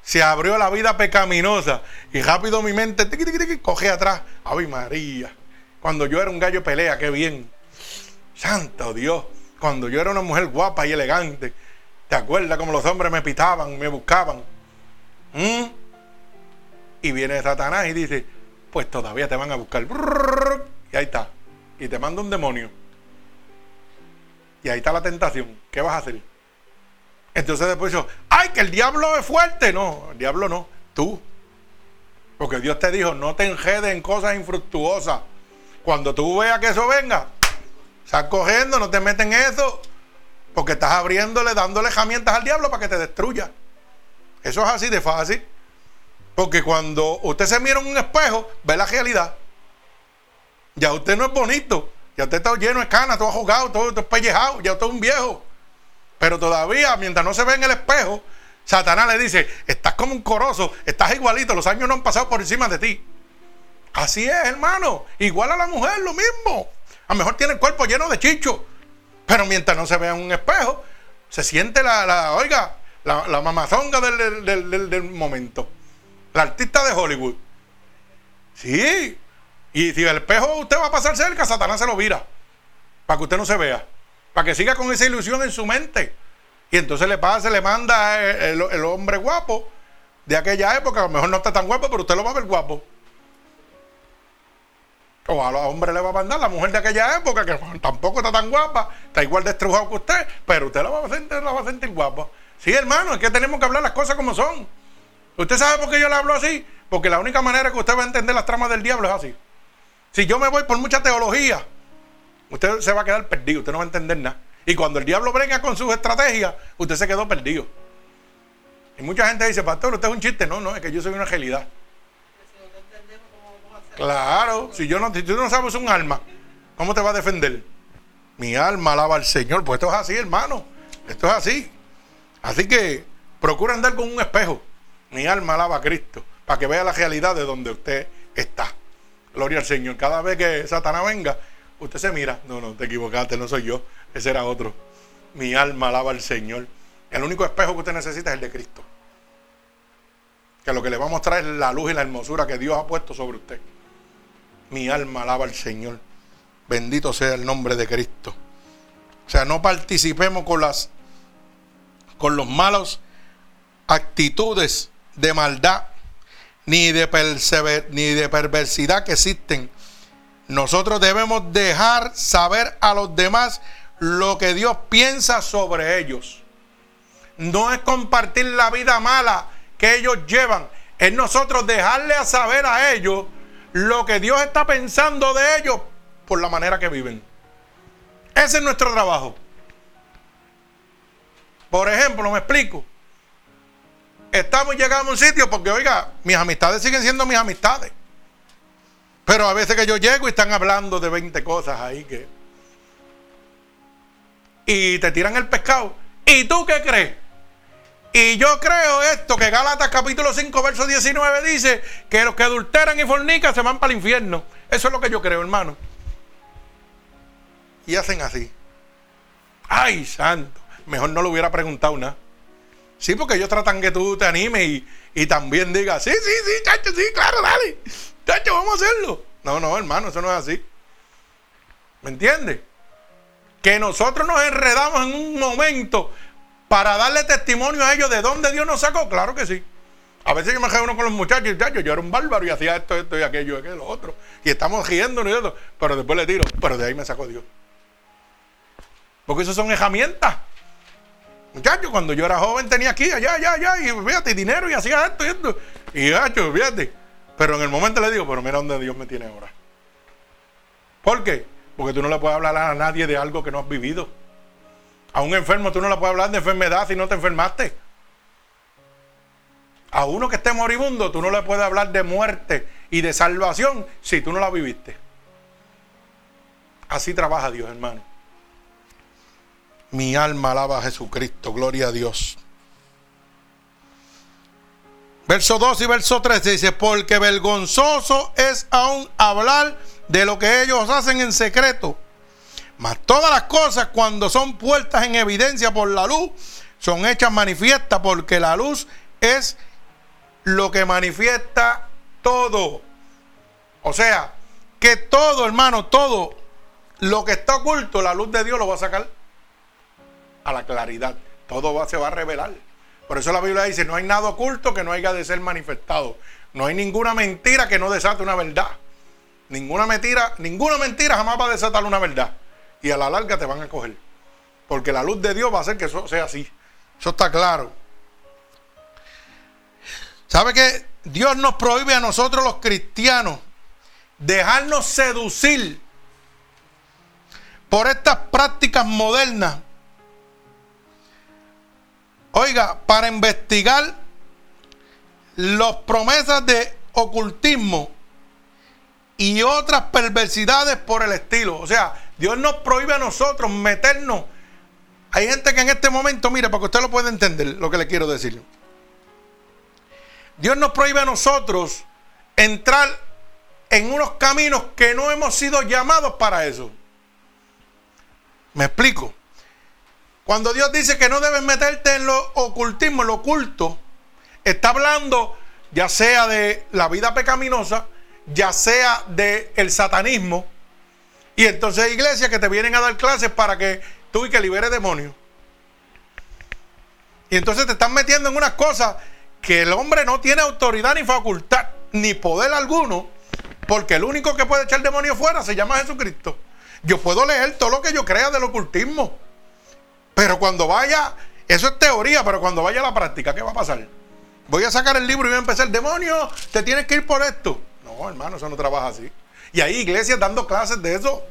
Se abrió la vida pecaminosa. Y rápido mi mente coge atrás. Ay María. Cuando yo era un gallo pelea, qué bien. Santo Dios. Cuando yo era una mujer guapa y elegante. ¿Te acuerdas cómo los hombres me pitaban, me buscaban? ¿Mm? Y viene Satanás y dice, pues todavía te van a buscar. Y ahí está. Y te manda un demonio. Y ahí está la tentación. ¿Qué vas a hacer? Entonces después dijo, ay, que el diablo es fuerte. No, el diablo no, tú. Porque Dios te dijo, no te enjedes en cosas infructuosas. Cuando tú veas que eso venga, sal cogiendo, no te metes en eso. Porque estás abriéndole, dándole herramientas al diablo para que te destruya. Eso es así de fácil. Porque cuando usted se mira en un espejo, ve la realidad. Ya usted no es bonito. Ya usted está lleno de canas, todo jugado, todo, todo pellejado. Ya usted es un viejo. Pero todavía, mientras no se ve en el espejo, Satanás le dice, estás como un corozo, estás igualito, los años no han pasado por encima de ti. Así es, hermano. Igual a la mujer, lo mismo. A lo mejor tiene el cuerpo lleno de chicho. Pero mientras no se vea en un espejo, se siente la, la oiga, la, mamazonga del, del, momento. La artista de Hollywood. Sí. Y si el espejo usted va a pasar cerca, Satanás se lo vira. Para que usted no se vea. Para que siga con esa ilusión en su mente. Y entonces le pasa, le manda el, hombre guapo de aquella época. A lo mejor no está tan guapo, pero usted lo va a ver guapo. O a los hombres le va a mandar la mujer de aquella época, que tampoco está tan guapa, está igual destrujado que usted, pero usted la va a sentir, la va a sentir guapa. Sí, hermano, es que tenemos que hablar las cosas como son. ¿Usted sabe por qué yo le hablo así? Porque la única manera que usted va a entender las tramas del diablo es así. Si yo me voy por mucha teología, usted se va a quedar perdido, usted no va a entender nada. Y cuando el diablo venga con sus estrategias, usted se quedó perdido. Y mucha gente dice, pastor, usted es un chiste. No, no, es que yo soy una realidad. Claro, si, yo no, si tú no sabes un alma, ¿cómo te va a defender? Mi alma alaba al Señor. Pues esto es así, hermano. Esto es así. Así que procura andar con un espejo. Mi alma alaba a Cristo. Para que vea la realidad de donde usted está. Gloria al Señor. Cada vez que Satanás venga, usted se mira. No, no, te equivocaste, no soy yo. Ese era otro. Mi alma alaba al Señor. El único espejo que usted necesita es el de Cristo. Que lo que le va a mostrar es la luz y la hermosura que Dios ha puesto sobre usted. Mi alma alaba al Señor. Bendito sea el nombre de Cristo. O sea, no participemos con las con los malos actitudes de maldad ni de, ni de perversidad que existen. Nosotros debemos dejar saber a los demás lo que Dios piensa sobre ellos. No es compartir la vida mala que ellos llevan, es nosotros dejarle a saber a ellos lo que Dios está pensando de ellos por la manera que viven. Ese es nuestro trabajo. Por ejemplo, me explico. Estamos llegando a un sitio porque, oiga, mis amistades siguen siendo mis amistades. Pero a veces que yo llego y están hablando de 20 cosas ahí que... Y te tiran el pescado. ¿Y tú qué crees? Y yo creo esto, que Gálatas capítulo 5, verso 19 dice que los que adulteran y fornican se van para el infierno. Eso es lo que yo creo, hermano. Y hacen así. Ay, santo. Mejor no lo hubiera preguntado nada. Sí, porque ellos tratan que tú te animes y, también digas, sí, sí, sí, chacho, sí, claro, dale. Vamos a hacerlo. No, no, hermano, eso no es así. ¿Me entiendes? Que nosotros nos enredamos en un momento para darle testimonio a ellos de dónde Dios nos sacó? Claro que sí. A veces yo me uno con los muchachos y yo era un bárbaro y hacía esto, esto y aquello, aquello, lo otro. Y estamos riendo y eso. Pero después le tiro, pero de ahí me sacó Dios. Porque eso son herramientas. Muchachos, cuando yo era joven tenía aquí, allá, allá, allá, y fíjate, dinero y hacía esto y esto. Y gacho, fíjate. Pero en el momento le digo, pero mira dónde Dios me tiene ahora. ¿Por qué? Porque tú no le puedes hablar a nadie de algo que no has vivido. A un enfermo tú no le puedes hablar de enfermedad si no te enfermaste. A uno que esté moribundo tú no le puedes hablar de muerte y de salvación si tú no la viviste. Así trabaja Dios, hermano. Mi alma alaba a Jesucristo, gloria a Dios. Verso 2 y verso 3 dice, porque vergonzoso es aún hablar de lo que ellos hacen en secreto. Mas todas las cosas cuando son puestas en evidencia por la luz, son hechas manifiestas porque la luz es lo que manifiesta todo. O sea, que todo, hermano, todo lo que está oculto, la luz de Dios lo va a sacar a la claridad. Todo se va a revelar. Por eso la Biblia dice, no hay nada oculto que no haya de ser manifestado. No hay ninguna mentira que no desate una verdad. Ninguna mentira, ninguna mentira jamás va a desatar una verdad y a la larga te van a coger. Porque la luz de Dios va a hacer que eso sea así. Eso está claro. ¿Sabe que Dios nos prohíbe a nosotros los cristianos dejarnos seducir por estas prácticas modernas? Oiga, para investigar las promesas de ocultismo y otras perversidades por el estilo. O sea, Dios nos prohíbe a nosotros meternos. Hay gente que en este momento, mire, para que usted lo pueda entender lo que le quiero decir. Dios nos prohíbe a nosotros entrar en unos caminos que no hemos sido llamados para eso. ¿Me explico? Cuando Dios dice que no debes meterte en lo ocultismo, en lo oculto, está hablando ya sea de la vida pecaminosa, ya sea del el satanismo, y entonces hay iglesias que te vienen a dar clases para que tú y que liberes demonios. Y entonces te están metiendo en unas cosas que el hombre no tiene autoridad ni facultad, ni poder alguno, porque el único que puede echar demonio fuera se llama Jesucristo. Yo puedo leer todo lo que yo crea del ocultismo, pero cuando vaya, eso es teoría, pero cuando vaya a la práctica, ¿qué va a pasar? Voy a sacar el libro y voy a empezar, demonio, te tienes que ir por esto. No, hermano, eso no trabaja así. Y hay iglesias dando clases de eso,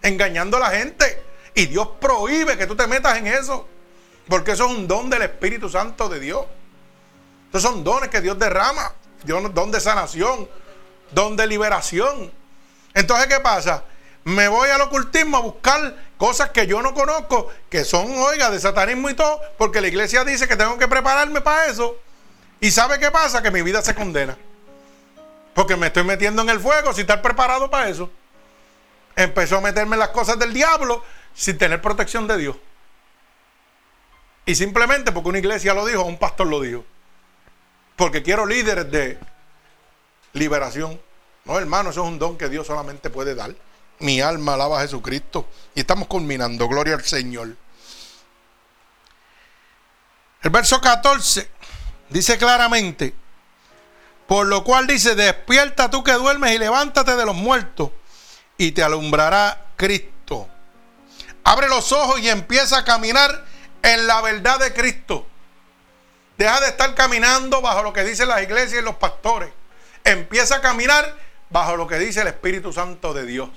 engañando a la gente. Y Dios prohíbe que tú te metas en eso. Porque eso es un don del Espíritu Santo de Dios. Esos son dones que Dios derrama. Don de sanación, don de liberación. Entonces, ¿qué pasa? Me voy al ocultismo a buscar cosas que yo no conozco, que son, oiga, de satanismo y todo, porque la iglesia dice que tengo que prepararme para eso. ¿Y sabe qué pasa? Que mi vida se condena. Porque me estoy metiendo en el fuego sin estar preparado para eso. Empezó a meterme en las cosas del diablo sin tener protección de Dios. Y simplemente porque una iglesia lo dijo, un pastor lo dijo. Porque quiero líderes de liberación. No, hermano, eso es un don que Dios solamente puede dar. Mi alma alaba a Jesucristo. Y estamos culminando. Gloria al Señor. El verso 14 Dice claramente, por lo cual dice, despierta tú que duermes y levántate de los muertos y te alumbrará Cristo. Abre los ojos y empieza a caminar en la verdad de Cristo. Deja de estar caminando bajo lo que dicen las iglesias y los pastores. Empieza a caminar bajo lo que dice el Espíritu Santo de Dios.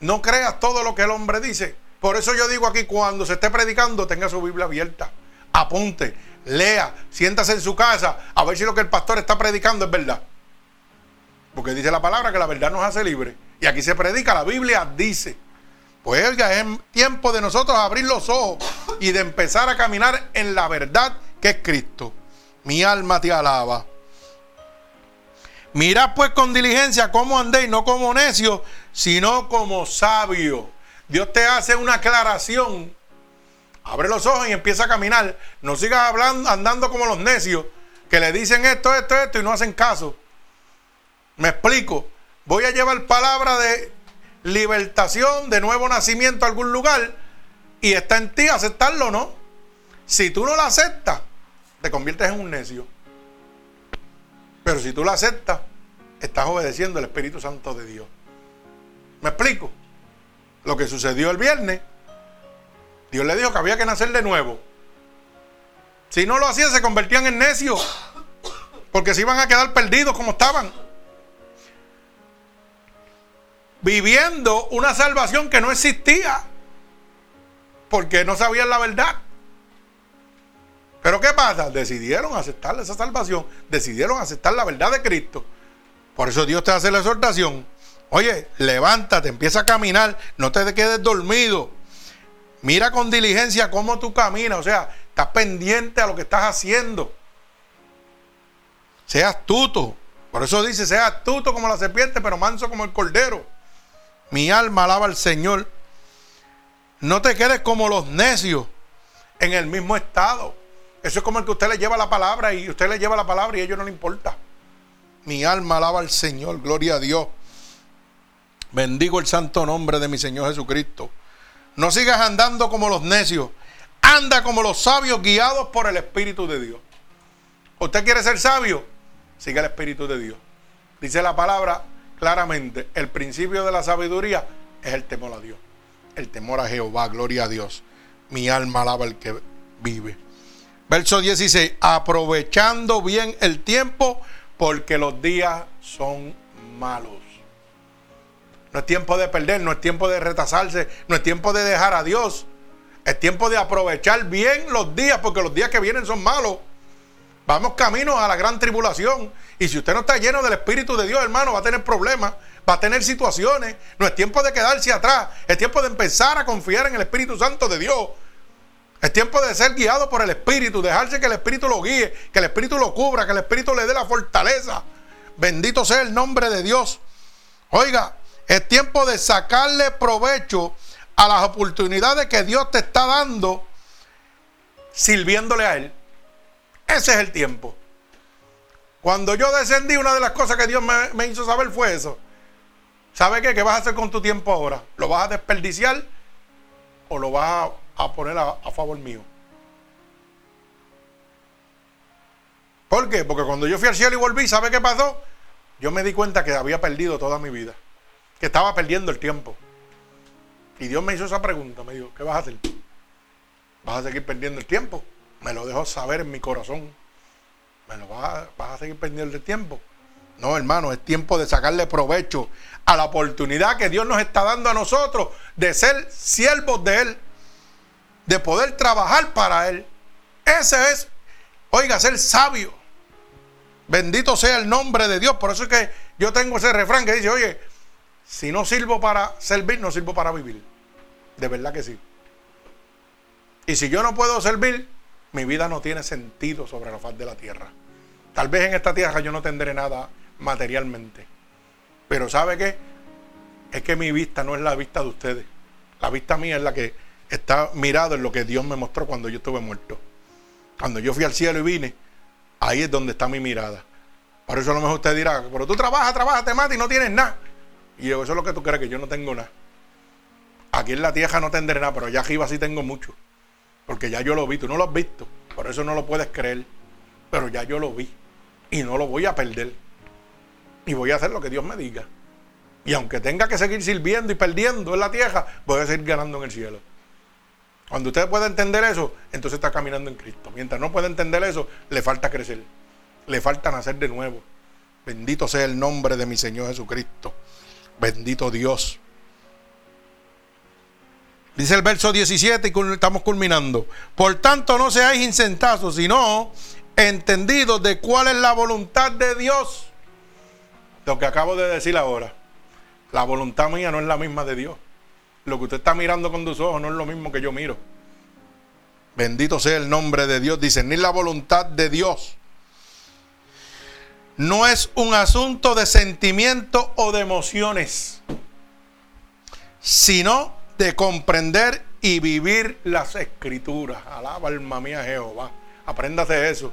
No creas todo lo que el hombre dice. Por eso yo digo aquí, cuando se esté predicando, tenga su Biblia abierta apunte, lea, siéntase en su casa a ver si lo que el pastor está predicando es verdad. Porque dice la palabra que la verdad nos hace libres. Y aquí se predica, la Biblia dice. Pues oiga, es tiempo de nosotros abrir los ojos y de empezar a caminar en la verdad que es Cristo. Mi alma te alaba. Mirad pues con diligencia cómo andéis, no como necios, sino como sabios. Dios te hace una aclaración Abre los ojos y empieza a caminar. No sigas hablando, andando como los necios que le dicen esto, esto, esto y no hacen caso. Me explico. Voy a llevar palabra de libertación, de nuevo nacimiento a algún lugar y está en ti aceptarlo o no. Si tú no lo aceptas, te conviertes en un necio. Pero si tú lo aceptas, estás obedeciendo el Espíritu Santo de Dios. ¿Me explico? Lo que sucedió el viernes Dios le dijo que había que nacer de nuevo. Si no lo hacían, se convertían en necios. Porque se iban a quedar perdidos como estaban. Viviendo una salvación que no existía. Porque no sabían la verdad. Pero ¿qué pasa? Decidieron aceptar esa salvación. Decidieron aceptar la verdad de Cristo. Por eso Dios te hace la exhortación. Oye, levántate, empieza a caminar. No te quedes dormido. Mira con diligencia cómo tú caminas, o sea, estás pendiente a lo que estás haciendo. Sea astuto. Por eso dice, sea astuto como la serpiente, pero manso como el cordero. Mi alma alaba al Señor. No te quedes como los necios en el mismo estado. Eso es como el que usted le lleva la palabra y usted le lleva la palabra y a ellos no le importa. Mi alma alaba al Señor, gloria a Dios. Bendigo el santo nombre de mi Señor Jesucristo. No sigas andando como los necios. Anda como los sabios guiados por el Espíritu de Dios. ¿Usted quiere ser sabio? Siga el Espíritu de Dios. Dice la palabra claramente, el principio de la sabiduría es el temor a Dios. El temor a Jehová, gloria a Dios. Mi alma alaba al que vive. Verso 16, aprovechando bien el tiempo porque los días son malos. No es tiempo de perder, no es tiempo de retrasarse, no es tiempo de dejar a Dios. Es tiempo de aprovechar bien los días, porque los días que vienen son malos. Vamos camino a la gran tribulación. Y si usted no está lleno del Espíritu de Dios, hermano, va a tener problemas, va a tener situaciones. No es tiempo de quedarse atrás, es tiempo de empezar a confiar en el Espíritu Santo de Dios. Es tiempo de ser guiado por el Espíritu, dejarse que el Espíritu lo guíe, que el Espíritu lo cubra, que el Espíritu le dé la fortaleza. Bendito sea el nombre de Dios. Oiga, es tiempo de sacarle provecho a las oportunidades que Dios te está dando sirviéndole a Él. Ese es el tiempo. Cuando yo descendí, una de las cosas que Dios me, hizo saber fue eso. ¿Sabe qué? ¿Qué vas a hacer con tu tiempo ahora? ¿Lo vas a desperdiciar o lo vas a, poner a, a favor mío? ¿Por qué? Porque cuando yo fui al cielo y volví, ¿sabe qué pasó? Yo me di cuenta que había perdido toda mi vida, que estaba perdiendo el tiempo. Y Dios me hizo esa pregunta, me dijo, ¿qué vas a hacer? ¿Vas a seguir perdiendo el tiempo? Me lo dejo saber en mi corazón. ¿Me lo vas a, seguir perdiendo el tiempo? No, hermano, es tiempo de sacarle provecho a la oportunidad que Dios nos está dando a nosotros de ser siervos de Él, de poder trabajar para Él. Ese es, oiga, ser sabio. Bendito sea el nombre de Dios. Por eso es que yo tengo ese refrán que dice, oye, si no sirvo para servir, no sirvo para vivir. De verdad que sí. Y si yo no puedo servir, mi vida no tiene sentido sobre la faz de la tierra. Tal vez en esta tierra yo no tendré nada materialmente. Pero ¿sabe qué? Es que mi vista no es la vista de ustedes. La vista mía es la que está mirada en lo que Dios me mostró cuando yo estuve muerto. Cuando yo fui al cielo y vine, Ahí es donde está mi mirada. Por eso a lo mejor usted dirá, pero tú trabajas, trabajas, te matas y no tienes nada. Y yo, eso es lo que tú crees, que yo no tengo nada. Aquí en la tierra no tendré nada, pero allá arriba sí tengo mucho. Porque ya yo lo vi, tú no lo has visto. Por eso no lo puedes creer. Pero ya yo lo vi. Y no lo voy a perder. Y voy a hacer lo que Dios me diga. Y aunque tenga que seguir sirviendo y perdiendo en la tierra, voy a seguir ganando en el cielo. Cuando usted puede entender eso, entonces está caminando en Cristo. Mientras no puede entender eso, le falta crecer. Le falta nacer de nuevo. Bendito sea el nombre de mi Señor Jesucristo. Bendito Dios. Dice el verso 17 y estamos culminando. Por tanto, no seáis insentados, sino entendidos de cuál es la voluntad de Dios. Lo que acabo de decir ahora. La voluntad mía no es la misma de Dios. Lo que usted está mirando con tus ojos no es lo mismo que yo miro. Bendito sea el nombre de Dios. Dice, ni la voluntad de Dios. No es un asunto de sentimiento o de emociones, sino de comprender y vivir las escrituras. Alaba alma mía Jehová. Apréndase eso.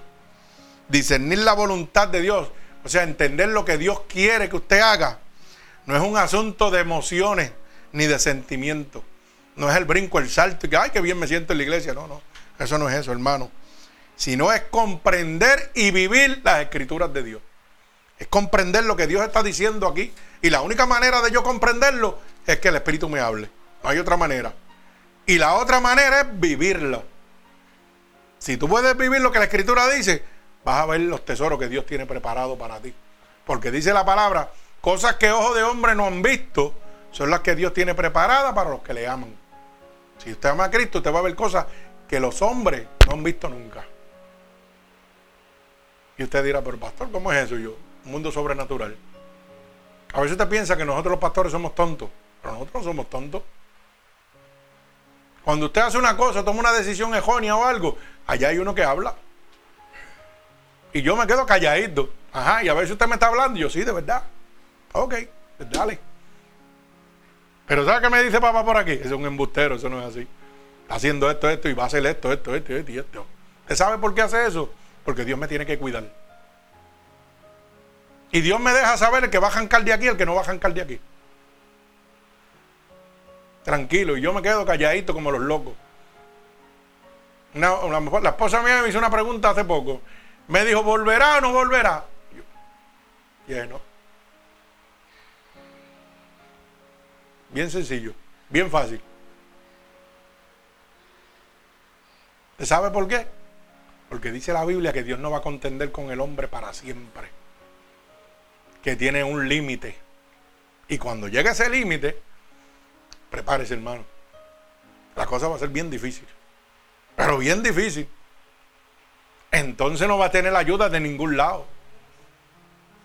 Discernir la voluntad de Dios. O sea, entender lo que Dios quiere que usted haga. No es un asunto de emociones, ni de sentimiento. No es el brinco, el salto y que, ay, qué bien me siento en la iglesia. No, no. Eso no es eso, hermano. Sino es comprender y vivir las escrituras de Dios. Es comprender lo que Dios está diciendo aquí. Y la única manera de yo comprenderlo es que el Espíritu me hable. No hay otra manera. Y la otra manera es vivirlo. Si tú puedes vivir lo que la Escritura dice, vas a ver los tesoros que Dios tiene preparado para ti. Porque dice la palabra, cosas que ojos de hombre no han visto, son las que Dios tiene preparadas para los que le aman. Si usted ama a Cristo, usted va a ver cosas que los hombres no han visto nunca. Y usted dirá, pero pastor, ¿cómo es eso? yo, un mundo sobrenatural. A veces usted piensa que nosotros los pastores somos tontos, pero nosotros no somos tontos. Cuando usted hace una cosa, toma una decisión errónea o algo, allá hay uno que habla. Y yo me quedo calladito. Ajá, y a veces usted me está hablando y yo, sí, de verdad. Ok, pues dale. Pero ¿sabe qué me dice papá por aquí? Es un embustero, eso no es así. Está haciendo esto, esto, y va a hacer esto, esto, esto, esto y esto. ¿Usted sabe por qué hace eso? Porque Dios me tiene que cuidar. Y Dios me deja saber el que va a jancar de aquí el que no va a jancar de aquí. Tranquilo, y yo me quedo calladito como los locos. la esposa mía me hizo una pregunta hace poco. Me dijo, ¿volverá o no volverá? Y yo, no. Bien sencillo, bien fácil. ¿Usted sabe por qué? Porque dice la Biblia que Dios no va a contender con el hombre para siempre. Que tiene un límite. Y cuando llegue ese límite, prepárese hermano. La cosa va a ser bien difícil. Pero bien difícil. Entonces no va a tener ayuda de ningún lado.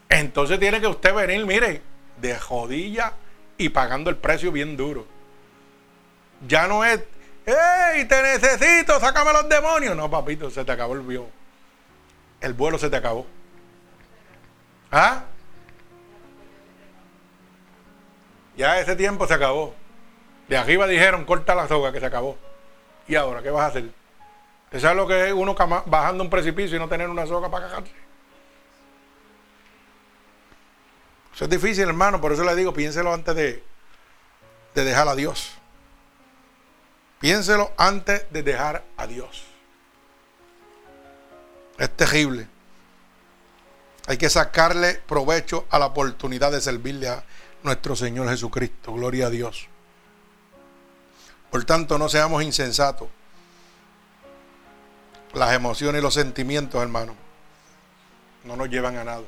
Entonces tiene que usted venir, mire, de jodilla y pagando el precio bien duro. Ya no es ¡Ey, te necesito! ¡Sácame los demonios! No, papito, se te acabó el vuelo. El vuelo se te acabó. ¿Ah? Ya ese tiempo se acabó. De arriba dijeron, corta la soga, que se acabó. ¿Y ahora qué vas a hacer? ¿Te sabes lo que es uno bajando un precipicio y no tener una soga para cagarse? Eso es difícil, hermano, por eso le digo, piénselo antes de, de dejar a Dios. Piénselo antes de dejar a Dios. Es terrible. Hay que sacarle provecho a la oportunidad de servirle a nuestro Señor Jesucristo. Gloria a Dios. Por tanto, no seamos insensatos. Las emociones y los sentimientos, hermano, no nos llevan a nada.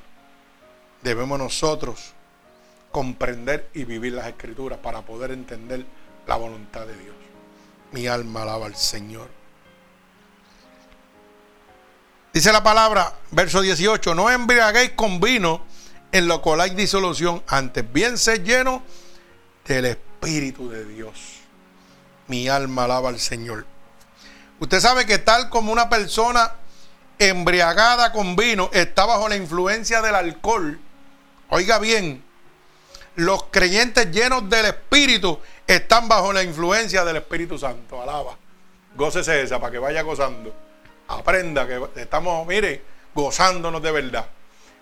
Debemos nosotros comprender y vivir las escrituras para poder entender la voluntad de Dios. Mi alma alaba al Señor. Dice la palabra, verso 18, no embriaguéis con vino en lo cual hay disolución, antes bien se lleno del Espíritu de Dios. Mi alma alaba al Señor. Usted sabe que tal como una persona embriagada con vino está bajo la influencia del alcohol, oiga bien, los creyentes llenos del Espíritu están bajo la influencia del Espíritu Santo. Alaba. Gócese esa para que vaya gozando. Aprenda que estamos, mire, gozándonos de verdad.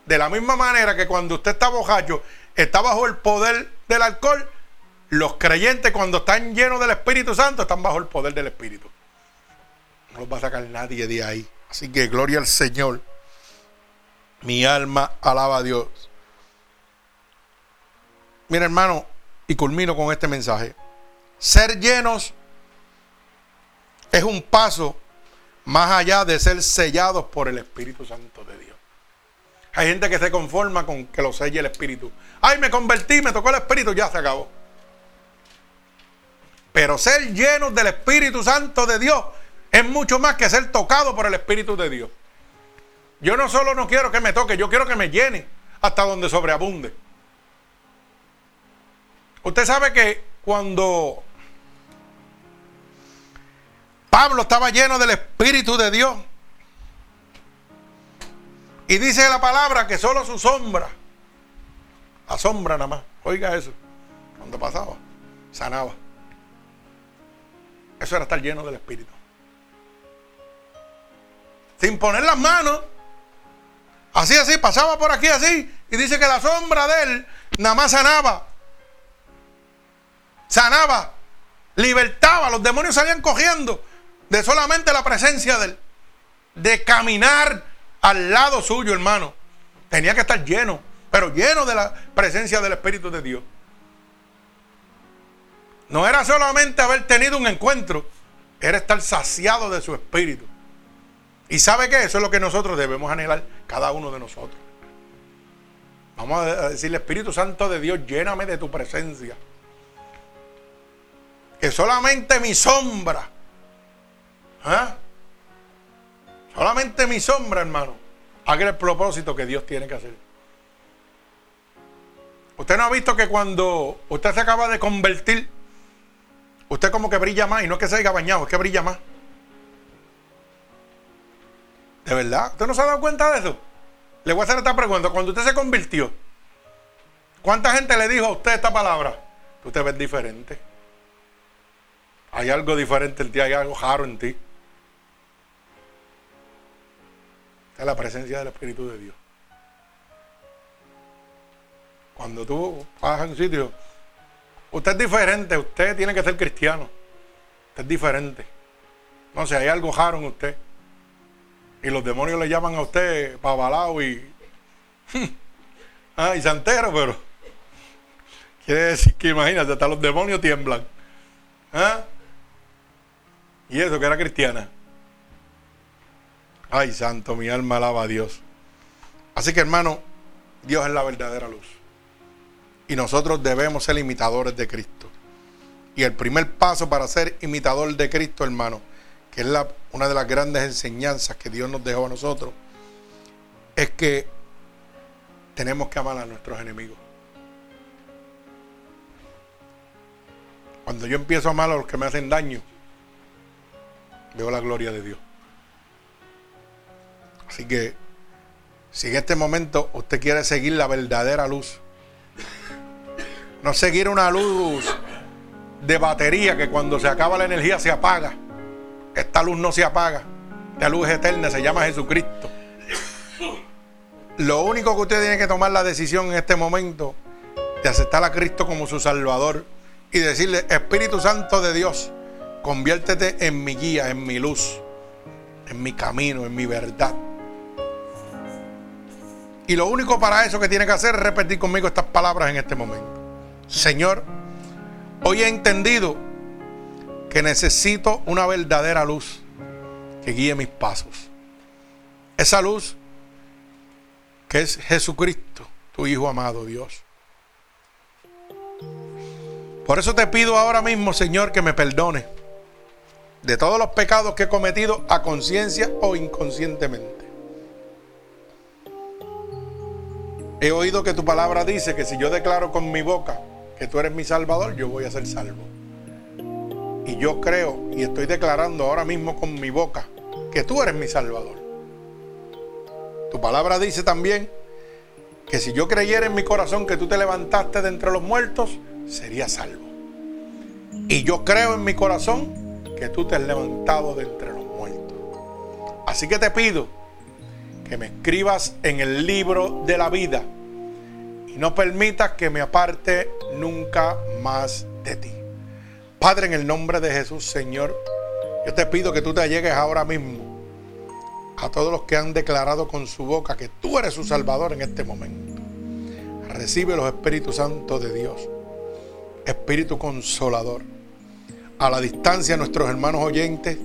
De la misma manera que cuando usted está bojacho, está bajo el poder del alcohol, los creyentes cuando están llenos del Espíritu Santo están bajo el poder del Espíritu. No los va a sacar nadie de ahí. Así que gloria al Señor. Mi alma alaba a Dios. Mira hermano, y culmino con este mensaje. Ser llenos es un paso más allá de ser sellados por el Espíritu Santo de Dios. Hay gente que se conforma con que lo selle el Espíritu. Ay, me convertí, me tocó el Espíritu, ya se acabó. Pero ser llenos del Espíritu Santo de Dios es mucho más que ser tocado por el Espíritu de Dios. Yo no solo no quiero que me toque, yo quiero que me llene hasta donde sobreabunde. Usted sabe que cuando Pablo estaba lleno del Espíritu de Dios, y dice la palabra que solo su sombra, la sombra nada más, oiga eso, cuando pasaba, sanaba. Eso era estar lleno del Espíritu. Sin poner las manos, así, así, pasaba por aquí así, y dice que la sombra de él nada más sanaba sanaba, libertaba, los demonios salían cogiendo de solamente la presencia de él, de caminar al lado suyo, hermano. Tenía que estar lleno, pero lleno de la presencia del Espíritu de Dios. No era solamente haber tenido un encuentro, era estar saciado de su espíritu. Y sabe que eso es lo que nosotros debemos anhelar, cada uno de nosotros. Vamos a decirle, Espíritu Santo de Dios, lléname de tu presencia que solamente mi sombra, ¿eh? solamente mi sombra, hermano, haga el propósito que Dios tiene que hacer. Usted no ha visto que cuando usted se acaba de convertir, usted como que brilla más, y no es que se haya bañado, es que brilla más. ¿De verdad? ¿Usted no se ha dado cuenta de eso? Le voy a hacer esta pregunta. Cuando usted se convirtió, ¿cuánta gente le dijo a usted esta palabra? Usted ve diferente. Hay algo diferente en ti, hay algo raro en ti. Es la presencia del Espíritu de Dios. Cuando tú vas a un sitio, usted es diferente, usted tiene que ser cristiano. Usted es diferente. No sé, hay algo raro en usted. Y los demonios le llaman a usted pabalao y. ah, y santero, pero. Quiere decir que imagínate, hasta los demonios tiemblan. ¿Ah? Y eso que era cristiana. Ay, santo, mi alma alaba a Dios. Así que hermano, Dios es la verdadera luz. Y nosotros debemos ser imitadores de Cristo. Y el primer paso para ser imitador de Cristo, hermano, que es la, una de las grandes enseñanzas que Dios nos dejó a nosotros, es que tenemos que amar a nuestros enemigos. Cuando yo empiezo a amar a los que me hacen daño, Veo la gloria de Dios. Así que si en este momento usted quiere seguir la verdadera luz, no seguir una luz de batería que cuando se acaba la energía se apaga. Esta luz no se apaga. La luz es eterna, se llama Jesucristo. Lo único que usted tiene que tomar la decisión en este momento de aceptar a Cristo como su Salvador y decirle, Espíritu Santo de Dios, conviértete en mi guía, en mi luz, en mi camino, en mi verdad. Y lo único para eso que tiene que hacer es repetir conmigo estas palabras en este momento. Señor, hoy he entendido que necesito una verdadera luz que guíe mis pasos. Esa luz que es Jesucristo, tu Hijo amado Dios. Por eso te pido ahora mismo, Señor, que me perdone de todos los pecados que he cometido a conciencia o inconscientemente. He oído que tu palabra dice que si yo declaro con mi boca que tú eres mi salvador, yo voy a ser salvo. Y yo creo y estoy declarando ahora mismo con mi boca que tú eres mi salvador. Tu palabra dice también que si yo creyera en mi corazón que tú te levantaste de entre los muertos, sería salvo. Y yo creo en mi corazón que tú te has levantado de entre los muertos. Así que te pido que me escribas en el libro de la vida y no permitas que me aparte nunca más de ti. Padre, en el nombre de Jesús, Señor, yo te pido que tú te llegues ahora mismo a todos los que han declarado con su boca que tú eres su Salvador en este momento. Recibe los Espíritus Santos de Dios, Espíritu Consolador. A la distancia, nuestros hermanos oyentes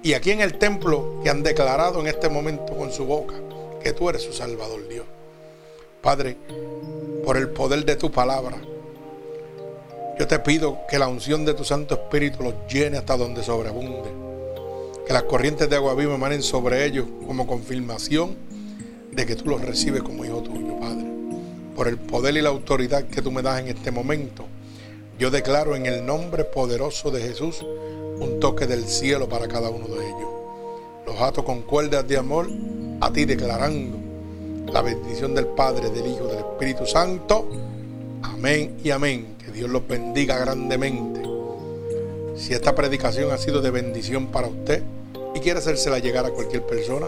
y aquí en el templo que han declarado en este momento con su boca que tú eres su Salvador Dios. Padre, por el poder de tu palabra, yo te pido que la unción de tu Santo Espíritu los llene hasta donde sobreabunde. Que las corrientes de agua viva emanen sobre ellos como confirmación de que tú los recibes como hijo tuyo, Padre. Por el poder y la autoridad que tú me das en este momento, yo declaro en el nombre poderoso de Jesús un toque del cielo para cada uno de ellos. Los ato con cuerdas de amor a ti declarando la bendición del Padre, del Hijo, del Espíritu Santo. Amén y amén. Que Dios los bendiga grandemente. Si esta predicación ha sido de bendición para usted y quiere hacérsela llegar a cualquier persona,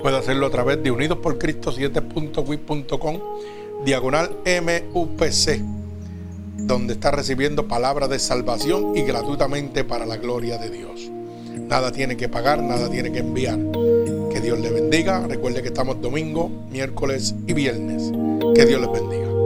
puede hacerlo a través de Unidos por Cristo 7.wit.com diagonal MUPC donde está recibiendo palabras de salvación y gratuitamente para la gloria de Dios. Nada tiene que pagar, nada tiene que enviar. Que Dios le bendiga. Recuerde que estamos domingo, miércoles y viernes. Que Dios les bendiga.